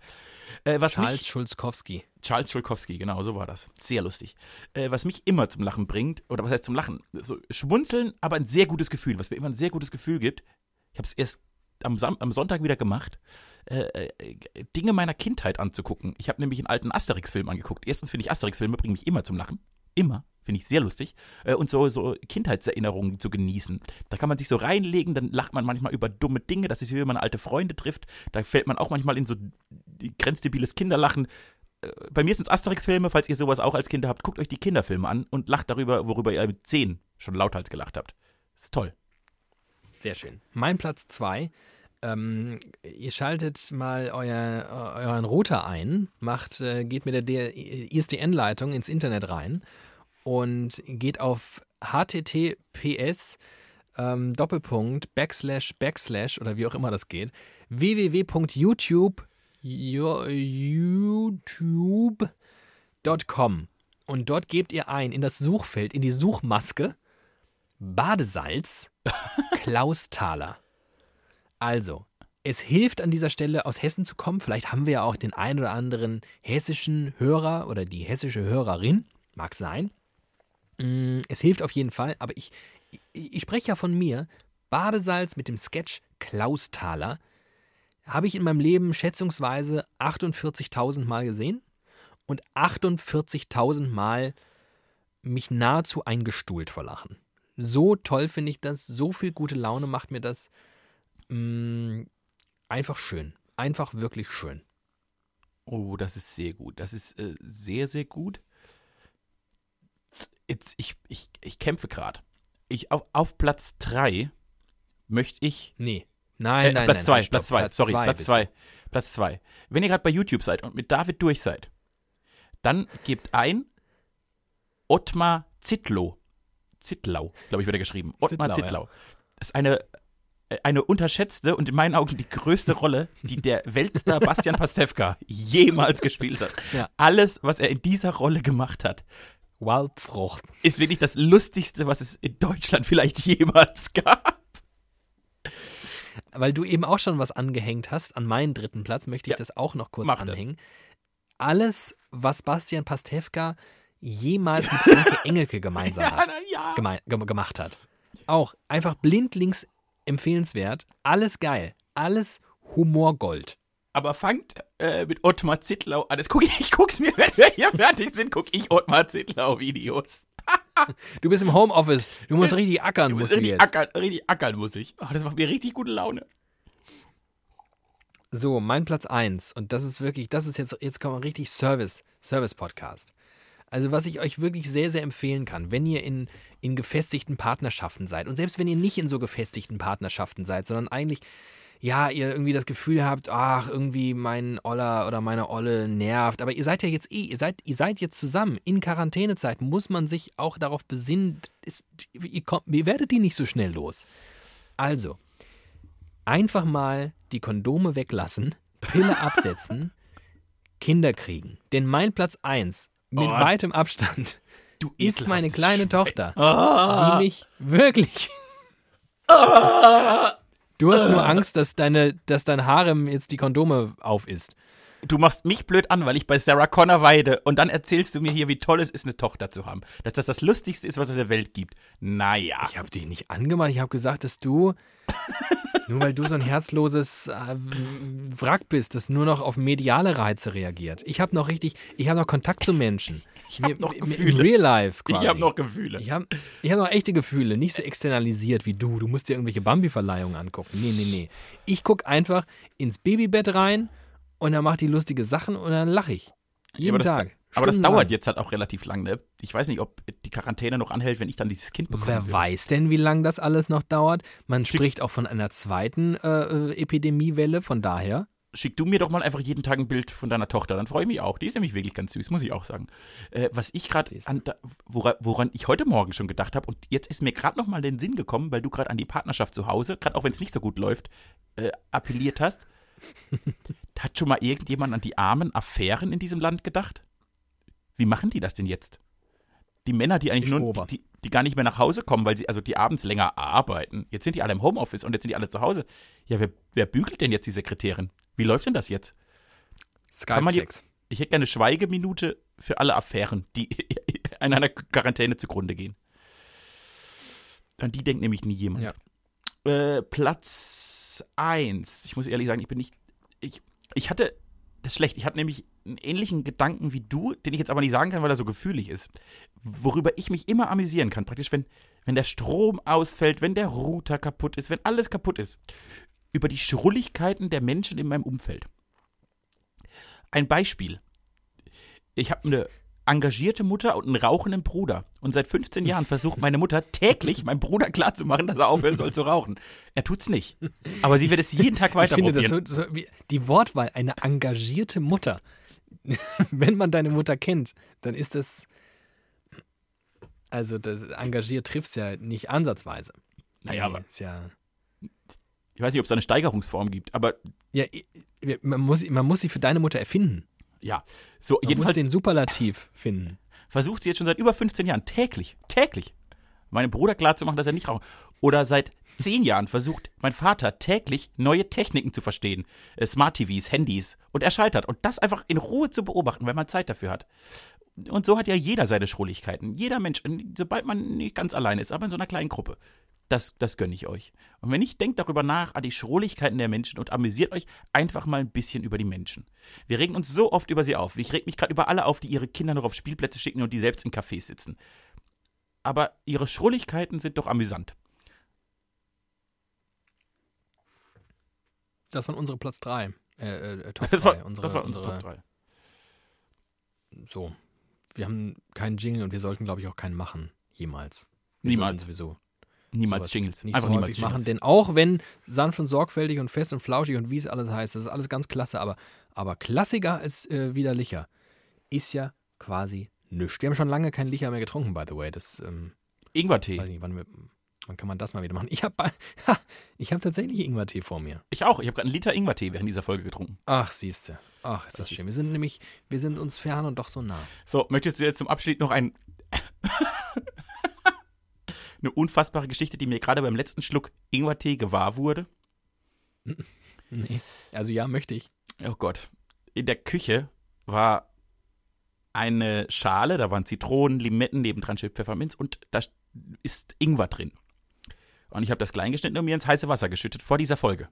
Äh, was Charles mich, Schulzkowski. Charles Schulkowski, genau, so war das. Sehr lustig. Äh, was mich immer zum Lachen bringt, oder was heißt zum Lachen? So schmunzeln, aber ein sehr gutes Gefühl, was mir immer ein sehr gutes Gefühl gibt. Ich habe es erst am, Sam am Sonntag wieder gemacht, äh, äh, Dinge meiner Kindheit anzugucken. Ich habe nämlich einen alten Asterix-Film angeguckt. Erstens finde ich Asterix-Filme bringen mich immer zum Lachen. Immer. Finde ich sehr lustig. Äh, und so, so Kindheitserinnerungen zu genießen. Da kann man sich so reinlegen, dann lacht man manchmal über dumme Dinge. Das ist wie wenn man alte Freunde trifft. Da fällt man auch manchmal in so grenzdebiles Kinderlachen. Bei mir sind es Asterix-Filme, falls ihr sowas auch als Kinder habt, guckt euch die Kinderfilme an und lacht darüber, worüber ihr mit 10 schon lauthals gelacht habt. Ist toll. Sehr schön. Mein Platz 2. Ähm, ihr schaltet mal euer, euren Router ein, macht, äh, geht mit der ISDN-Leitung ins Internet rein und geht auf https ähm, Doppelpunkt Backslash Backslash oder wie auch immer das geht www.youtube yo- youtube.com und dort gebt ihr ein in das Suchfeld, in die Suchmaske Badesalz Klaus Thaler. Also, es hilft an dieser Stelle aus Hessen zu kommen. Vielleicht haben wir ja auch den ein oder anderen hessischen Hörer oder die hessische Hörerin. Mag sein. Mm, Es hilft auf jeden Fall, aber ich, ich, ich spreche ja von mir. Badesalz mit dem Sketch Klaus Thaler habe ich in meinem Leben schätzungsweise 48.000 Mal gesehen und 48.000 Mal mich nahezu eingestuhlt vor Lachen. So toll finde ich das, so viel gute Laune macht mir das. Mm, einfach schön. Einfach wirklich schön. Oh, das ist sehr gut. Das ist äh, sehr, sehr gut. Jetzt, ich, ich, ich kämpfe gerade. Ich, auf, auf Platz 3 möchte ich Nee. Nein, Äh, nein, Platz nein. zwei, nein, stopp. Platz zwei, sorry, zwei Platz bist zwei, Platz zwei. Wenn ihr gerade bei YouTube seid und mit David durch seid, dann gebt ein Ottmar Zittlow. Zittlau, glaube ich, wird er geschrieben. Ottmar Zittlau, Zittlau. Das ist eine, äh, eine unterschätzte und in meinen Augen die größte Rolle, die der Weltstar Bastian Pastewka jemals gespielt hat. Ja. Alles, was er in dieser Rolle gemacht hat. Waldfrucht. ist wirklich das Lustigste, was es in Deutschland vielleicht jemals gab. Weil du eben auch schon was angehängt hast, an meinen dritten Platz möchte ich Ja, das auch noch kurz mach das. anhängen. Alles, was Bastian Pastewka jemals mit Anke Engelke gemeinsam hat. ja. geme gem- gemacht hat. Auch einfach blindlings empfehlenswert. Alles geil. Alles Humorgold. Aber fangt äh, mit Ottmar Zittlau an. Das guck ich, ich guck's mir, wenn wir hier fertig sind, guck ich Ottmar Zittlau Videos. Du bist im Homeoffice. Du musst richtig ackern, Du musst richtig jetzt. ackern, richtig ackern muss ich. Oh, das macht mir richtig gute Laune. So, mein Platz 1. Und das ist wirklich, das ist jetzt, jetzt kommt ein richtig Service, Service-Podcast. Also, was ich euch wirklich sehr, sehr empfehlen kann, wenn ihr in, in gefestigten Partnerschaften seid und selbst wenn ihr nicht in so gefestigten Partnerschaften seid, sondern eigentlich, ja, ihr irgendwie das Gefühl habt, ach, irgendwie mein Oller oder meine Olle nervt, aber ihr seid ja jetzt eh, ihr seid, ihr seid jetzt zusammen. In Quarantänezeit muss man sich auch darauf besinnen, ist, ihr, kommt, ihr werdet die nicht so schnell los. Also, einfach mal die Kondome weglassen, Pille absetzen, Kinder kriegen. Denn mein Platz 1 mit Oh. weitem Abstand Du ist meine kleine Schwein. Tochter, Ah, die mich wirklich. Du hast nur Angst, dass, deine, dass dein Harem jetzt die Kondome auf ist. du machst mich blöd an, weil ich bei Sarah Connor weide und dann erzählst du mir hier, wie toll es ist, eine Tochter zu haben. Dass das das Lustigste ist, was es in der Welt gibt. Naja. Ich habe dich nicht angemacht, ich habe gesagt, dass du, nur weil du so ein herzloses äh, Wrack bist, das nur noch auf mediale Reize reagiert. Ich habe noch richtig, ich habe noch Kontakt zu Menschen. Ich hab noch Im Gefühle. Real Life quasi. Ich habe noch Gefühle. Ich habe ich hab noch echte Gefühle, nicht so externalisiert wie du. Du musst dir irgendwelche Bambi-Verleihungen angucken. Nee, nee, nee. Ich gucke einfach ins Babybett rein und dann macht die lustige Sachen und dann lache ich. Jeden das- Tag. Aber das dauert jetzt halt auch relativ lang, ne? Ich weiß nicht, ob die Quarantäne noch anhält, wenn ich dann dieses Kind bekomme. Wer weiß denn, wie lange das alles noch dauert? Man spricht auch von einer zweiten äh, äh, Epidemiewelle, von daher. Schick du mir doch mal einfach jeden Tag ein Bild von deiner Tochter, dann freue ich mich auch. Die ist nämlich wirklich ganz süß, muss ich auch sagen. Äh, was ich gerade, woran, woran ich heute Morgen schon gedacht habe, und jetzt ist mir gerade noch mal in den Sinn gekommen, weil du gerade an die Partnerschaft zu Hause, gerade auch wenn es nicht so gut läuft, äh, appelliert hast. Hat schon mal irgendjemand an die armen Affären in diesem Land gedacht? Wie machen die das denn jetzt? Die Männer, die eigentlich Ich nur, die, die gar nicht mehr nach Hause kommen, weil sie, also die abends länger arbeiten. Jetzt sind die alle im Homeoffice und jetzt sind die alle zu Hause. Ja, wer, wer bügelt denn jetzt die Sekretärin? Wie läuft denn das jetzt? Skype-Sex. Ich hätte gerne eine Schweigeminute für alle Affären, die in einer Quarantäne zugrunde gehen. An die denkt nämlich nie jemand. Ja. Äh, Platz 1. Ich muss ehrlich sagen, ich bin nicht. Ich, ich hatte. Das ist schlecht. Ich hatte nämlich einen ähnlichen Gedanken wie du, den ich jetzt aber nicht sagen kann, weil er so gefühlig ist. Worüber ich mich immer amüsieren kann. Praktisch, wenn, wenn der Strom ausfällt, wenn der Router kaputt ist, wenn alles kaputt ist. Über die Schrulligkeiten der Menschen in meinem Umfeld. Ein Beispiel. Ich habe eine engagierte Mutter und einen rauchenden Bruder. Und seit 15 Jahren versucht meine Mutter täglich meinem Bruder klarzumachen, dass er aufhören soll zu rauchen. Er tut's nicht. Aber sie wird es jeden Tag Ich weiter finde das so, so die Wortwahl, eine engagierte Mutter. Wenn man deine Mutter kennt, dann ist das. Also, das engagiert trifft es ja nicht ansatzweise. Naja, aber- Ist ja. Ich weiß nicht, ob es da eine Steigerungsform gibt, aber Ja, man muss, man muss sie für deine Mutter erfinden. Ja. So, Man muss jedenfalls den Superlativ finden. versucht sie jetzt schon seit über 15 Jahren täglich, täglich, meinem Bruder klarzumachen, dass er nicht raucht. Oder seit 10 Jahren versucht mein Vater täglich neue Techniken zu verstehen. Äh, Smart TVs, Handys. Und er scheitert. Und das einfach in Ruhe zu beobachten, wenn man Zeit dafür hat. Und so hat ja jeder seine Schrulligkeiten. Jeder Mensch, sobald man nicht ganz allein ist, aber in so einer kleinen Gruppe. Das, das gönne ich euch. Und wenn nicht, denkt darüber nach, an die Schrulligkeiten der Menschen und amüsiert euch einfach mal ein bisschen über die Menschen. Wir regen uns so oft über sie auf. Ich reg mich gerade über alle auf, die ihre Kinder noch auf Spielplätze schicken und die selbst in Cafés sitzen. Aber ihre Schrulligkeiten sind doch amüsant. Das waren unsere Platz 3. Äh, äh, Top Das 3. war, unsere, das war unsere unsere, Top 3. So. Wir haben keinen Jingle und wir sollten, glaube ich, auch keinen machen. Jemals. Wir Niemals. Sowieso. Niemals Jingles. Nicht Einfach so niemals Jingles. machen, denn auch wenn sanft und sorgfältig und fest und flauschig und wie es alles heißt, das ist alles ganz klasse, aber, aber klassiger als äh, wieder Licher ist ja quasi nichts. Wir haben schon lange kein Licher mehr getrunken, by the way. Das, ähm, Ingwertee. weiß nicht, wann, wir, wann kann man das mal wieder machen? Ich habe ich hab tatsächlich Ingwertee vor mir. Ich auch. Ich habe gerade einen Liter Ingwertee während dieser Folge getrunken. Ach, siehste. Ach, ist das schön. Wir sind nämlich, wir sind uns fern und doch so nah. So, möchtest du jetzt zum Abschied noch ein. Eine unfassbare Geschichte, die mir gerade beim letzten Schluck Ingwertee gewahr wurde? Nee. Also ja, möchte ich. Oh Gott. In der Küche war eine Schale, da waren Zitronen, Limetten, nebendran steht Pfefferminz und da ist Ingwer drin. Und ich habe das klein geschnitten und mir ins heiße Wasser geschüttet vor dieser Folge.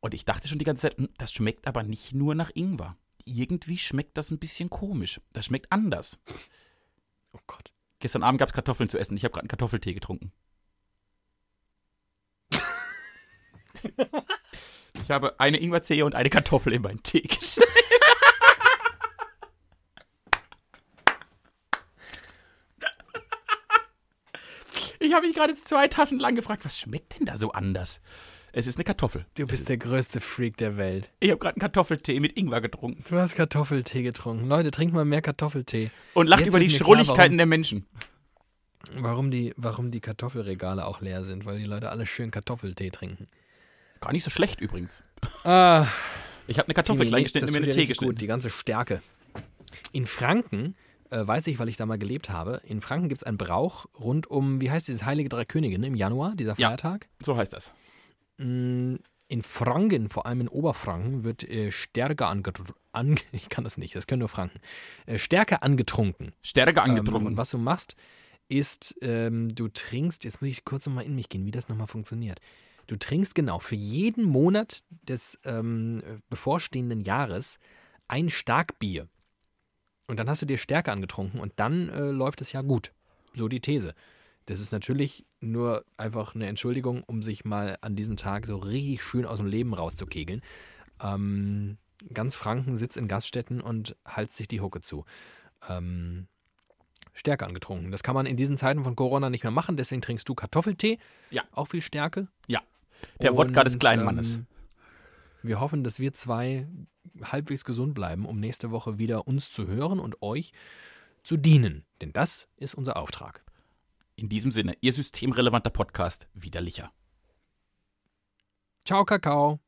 Und ich dachte schon die ganze Zeit, hm, das schmeckt aber nicht nur nach Ingwer. Irgendwie schmeckt das ein bisschen komisch. Das schmeckt anders. Oh Gott. Gestern Abend gab es Kartoffeln zu essen. Ich habe gerade einen Kartoffeltee getrunken. ich habe eine Ingwerzehe und eine Kartoffel in meinen Tee geschnitten. Ich habe mich gerade zwei Tassen lang gefragt, was schmeckt denn da so anders? Es ist eine Kartoffel. Du bist der größte Freak der Welt. Ich habe gerade einen Kartoffeltee mit Ingwer getrunken Du hast Kartoffeltee getrunken. Leute, trinkt mal mehr Kartoffeltee. und lacht Jetzt über die klar, Schrulligkeiten der Menschen. Warum die, warum die Kartoffelregale auch leer sind, weil die Leute alle schön Kartoffeltee trinken. Gar nicht so schlecht übrigens. Ah, Ich habe eine Kartoffel klein geschnitten und mir dir Tee geschnitten. gut, die ganze Stärke. In Franken, äh, weiß ich, weil ich da mal gelebt habe, in Franken gibt es einen Brauch rund um, wie heißt dieses Heilige Drei Könige, ne, im Januar, dieser Ja. Feiertag. So heißt das. Mm, In Franken, vor allem in Oberfranken, wird äh, Stärke angetrunken. An, ich kann das nicht, das können nur Franken. Äh, Stärke angetrunken. Stärke Ähm, angetrunken. und was du machst, ist, ähm, du trinkst, jetzt muss ich kurz nochmal in mich gehen, wie das nochmal funktioniert. Du trinkst genau für jeden Monat des ähm, bevorstehenden Jahres ein Starkbier. Und dann hast du dir Stärke angetrunken und dann äh, läuft es ja gut. So die These. Das ist natürlich nur einfach eine Entschuldigung, um sich mal an diesem Tag so richtig schön aus dem Leben rauszukegeln. Ähm, ganz Franken sitzt in Gaststätten und halst sich die Hucke zu. Ähm, Stärke angetrunken. Das kann man in diesen Zeiten von Corona nicht mehr machen, deswegen trinkst du Kartoffeltee. Ja. Auch viel Stärke. Ja. Der Wodka des kleinen Mannes. Ähm, wir hoffen, dass wir zwei halbwegs gesund bleiben, um nächste Woche wieder uns zu hören und euch zu dienen. Denn das ist unser Auftrag. In diesem Sinne, Ihr systemrelevanter Podcast, widerlicher. Ciao, Kakao.